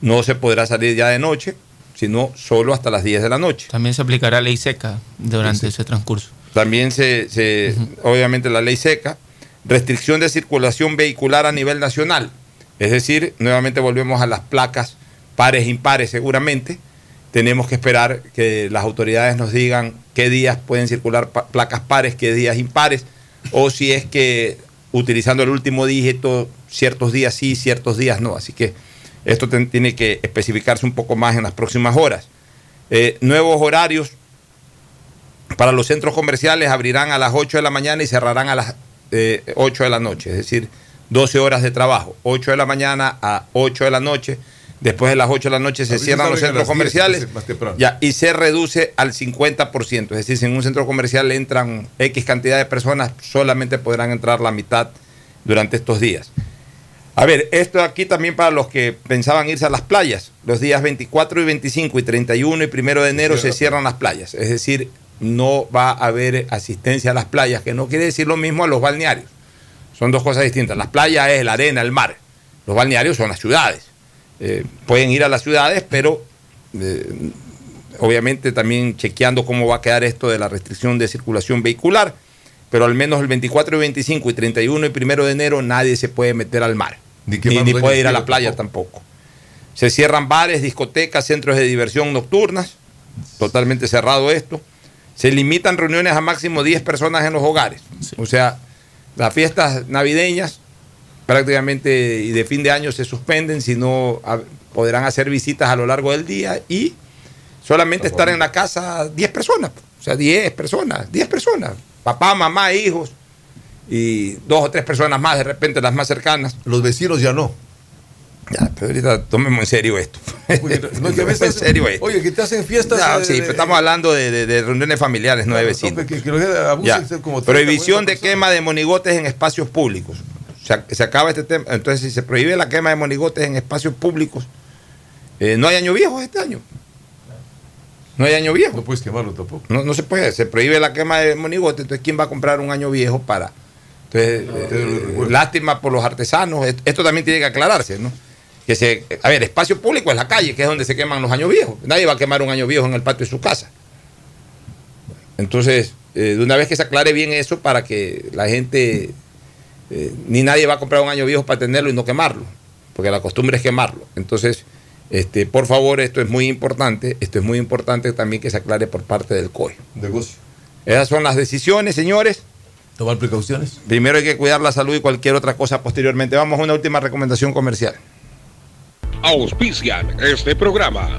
No se podrá salir ya de noche, sino solo hasta las 10 de la noche. También se aplicará ley seca durante ese transcurso. También se, se- obviamente la ley seca, restricción de circulación vehicular a nivel nacional. Es decir, nuevamente volvemos a las placas pares impares seguramente. Tenemos que esperar que las autoridades nos digan qué días pueden circular pa- placas pares, qué días impares, o si es que utilizando el último dígito, ciertos días sí, ciertos días no. Así que esto tiene que especificarse un poco más en las próximas horas. Eh, nuevos horarios para los centros comerciales abrirán a las 8 de la mañana y cerrarán a las eh, 8 de la noche, es decir, 12 horas de trabajo, 8 de la mañana a 8 de la noche. Después de las 8 de la noche se cierran los centros las 10, comerciales ya, y se reduce al 50%. Es decir, si en un centro comercial entran X cantidad de personas, solamente podrán entrar la mitad durante estos días. A ver, esto aquí también para los que pensaban irse a las playas. Los días 24 y 25 y 31 y 1 de enero se cierran las playas. Es decir, no va a haber asistencia a las playas, que no quiere decir lo mismo a los balnearios. Son dos cosas distintas. Las playas es la arena, el mar. Los balnearios son las ciudades. Eh, pueden ir a las ciudades, pero eh, obviamente también chequeando cómo va a quedar esto de la restricción de circulación vehicular. Pero al menos el 24 y 25 y 31 y 1 de enero nadie se puede meter al mar. Ni, ni puede ir a la playa tampoco. Se cierran bares, discotecas, centros de diversión nocturnas. Totalmente cerrado esto. Se limitan reuniones a máximo 10 personas en los hogares. O sea, las fiestas navideñas prácticamente y de fin de año se suspenden, si no podrán hacer visitas a lo largo del día y solamente estar en la casa 10 personas. O sea, 10 personas, 10 personas. Papá, mamá, hijos y dos o tres personas más, de repente las más cercanas. Los vecinos ya no. Ya, pero ahorita tomemos en serio esto. No, *laughs* que a veces- en serio esto. Oye, que te hacen fiestas. Ya, de- sí, pero estamos hablando de, de- de reuniones familiares, no de vecinos. no, que- que Ya. como 30, Prohibición 40 de quema de monigotes en espacios públicos. Se, se acaba este tema. Entonces, si se prohíbe la quema de monigotes en espacios públicos, eh, no hay año viejo este año. No hay año viejo. No puedes quemarlo tampoco. No, no se puede, se prohíbe la quema de monigotes, entonces ¿quién va a comprar un año viejo para? Entonces, eh, lástima por los artesanos, esto, esto también tiene que aclararse, ¿no? Que se, a ver, espacio público es la calle, que es donde se queman los años viejos. Nadie va a quemar un año viejo en el patio de su casa. Entonces, eh, de una vez que se aclare bien eso para que la gente, eh, ni nadie va a comprar un año viejo para tenerlo y no quemarlo, porque la costumbre es quemarlo. Entonces, este, por favor, esto es muy importante, esto es muy importante también que se aclare por parte del COE. Negocio. Esas son las decisiones, señores. Tomar precauciones. Primero hay que cuidar la salud y cualquier otra cosa posteriormente. Vamos a una última recomendación comercial. Auspician este programa.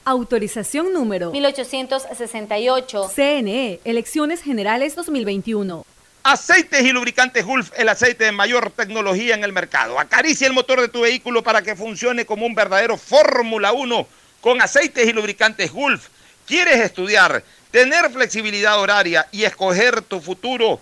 Autorización número 1868. CNE, Elecciones Generales 2021. Aceites y lubricantes Gulf, el aceite de mayor tecnología en el mercado. Acaricia el motor de tu vehículo para que funcione como un verdadero Fórmula 1 con aceites y lubricantes Gulf. ¿Quieres estudiar, tener flexibilidad horaria y escoger tu futuro?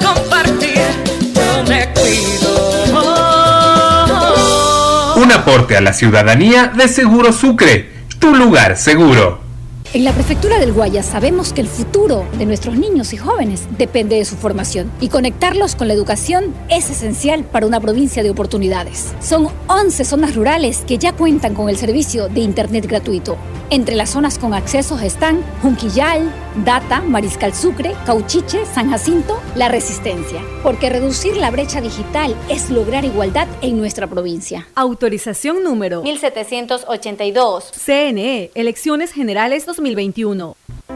Aporte a la ciudadanía de Seguro Sucre, tu lugar seguro. En la prefectura del Guayas sabemos que el futuro de nuestros niños y jóvenes depende de su formación y conectarlos con la educación es esencial para una provincia de oportunidades. Son 11 zonas rurales que ya cuentan con el servicio de Internet gratuito. Entre las zonas con accesos están Junquillal, Data, Mariscal Sucre, Cauchiche, San Jacinto, La Resistencia. Porque reducir la brecha digital es lograr igualdad en nuestra provincia. Autorización número 1782. CNE, Elecciones Generales 2021.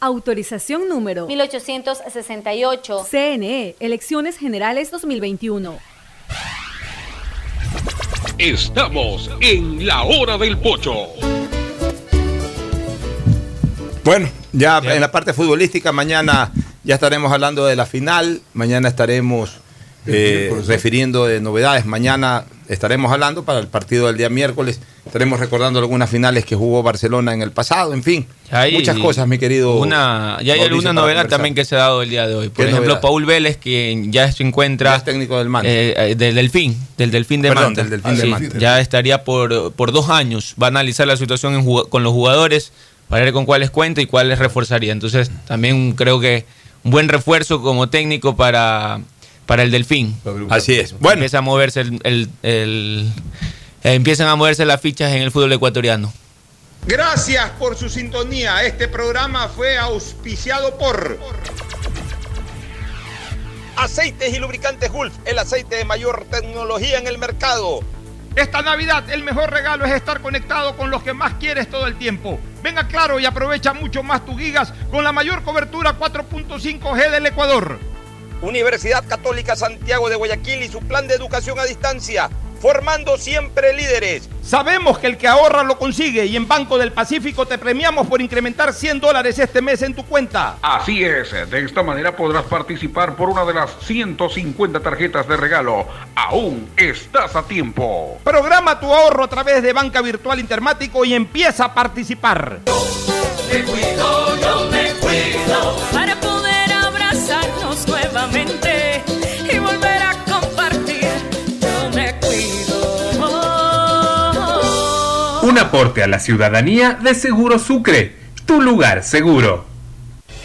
Autorización número 1868. CNE, Elecciones Generales 2021. Estamos en la hora del pocho. Bueno, ya en la parte futbolística, mañana ya estaremos hablando de la final. Mañana estaremos eh, refiriendo de novedades. Mañana estaremos hablando para el partido del día miércoles. Estaremos recordando algunas finales que jugó Barcelona en el pasado, en fin. Hay muchas cosas, mi querido. Una, ya hay alguna novedad también que se ha dado el día de hoy. Por ¿Qué ejemplo, novedad? Paul Vélez, que ya se encuentra. Ya es técnico del Manta. eh, eh, del Delfín, del Delfín de Perdón, Manta. del Delfín de Sí, Manta. Ya estaría por, por dos años. Va a analizar la situación en con los jugadores para ver con cuáles cuenta y cuáles reforzaría. Entonces, también creo que un buen refuerzo como técnico para, para el Delfín. Así es. Bueno. Empieza a moverse el, el- el- eh, empiezan a moverse las fichas en el fútbol ecuatoriano. Gracias por su sintonía. Este programa fue auspiciado por Aceites y Lubricantes Gulf, el aceite de mayor tecnología en el mercado. Esta Navidad el mejor regalo es estar conectado con los que más quieres todo el tiempo. Venga claro y aprovecha mucho más tus gigas con la mayor cobertura 4.5G del Ecuador. Universidad Católica Santiago de Guayaquil y su plan de educación a distancia, formando siempre líderes. Sabemos que el que ahorra lo consigue y en Banco del Pacífico te premiamos por incrementar 100 dólares este mes en tu cuenta. Así es, de esta manera podrás participar por una de las 150 tarjetas de regalo. Aún estás a tiempo. Programa tu ahorro a través de Banca Virtual Intermático y empieza a participar. Me cuido, yo me cuido y volver a compartir. Yo me cuido. Un aporte a la ciudadanía de Seguro Sucre, tu lugar seguro.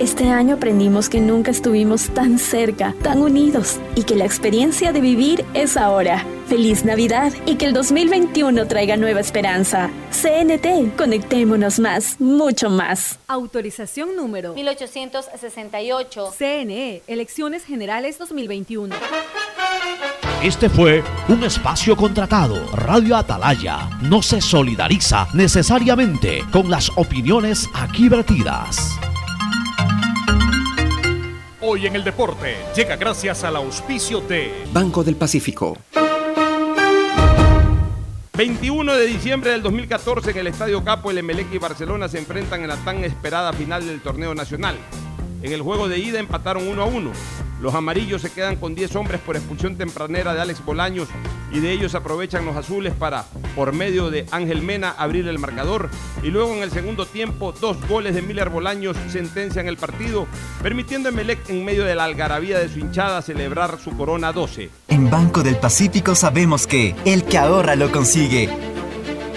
Este año aprendimos que nunca estuvimos tan cerca, tan unidos y que la experiencia de vivir es ahora. Feliz Navidad y que el 2021 traiga nueva esperanza. CNT, conectémonos más, mucho más. Autorización número 1868. CNE, Elecciones Generales 2021. Este fue un espacio contratado. Radio Atalaya no se solidariza necesariamente con las opiniones aquí vertidas. Hoy en el deporte llega gracias al auspicio de Banco del Pacífico. 21 de diciembre del 2014 en el Estadio Capo, el Emelec y Barcelona se enfrentan en la tan esperada final del torneo nacional. En el juego de ida empataron 1 a 1. Los amarillos se quedan con 10 hombres por expulsión tempranera de Alex Bolaños y de ellos aprovechan los azules para, por medio de Ángel Mena, abrir el marcador. Y luego en el segundo tiempo, dos goles de Miller Bolaños sentencian el partido, permitiendo a Emelec en medio de la algarabía de su hinchada celebrar su corona 12. En Banco del Pacífico sabemos que el que ahorra lo consigue.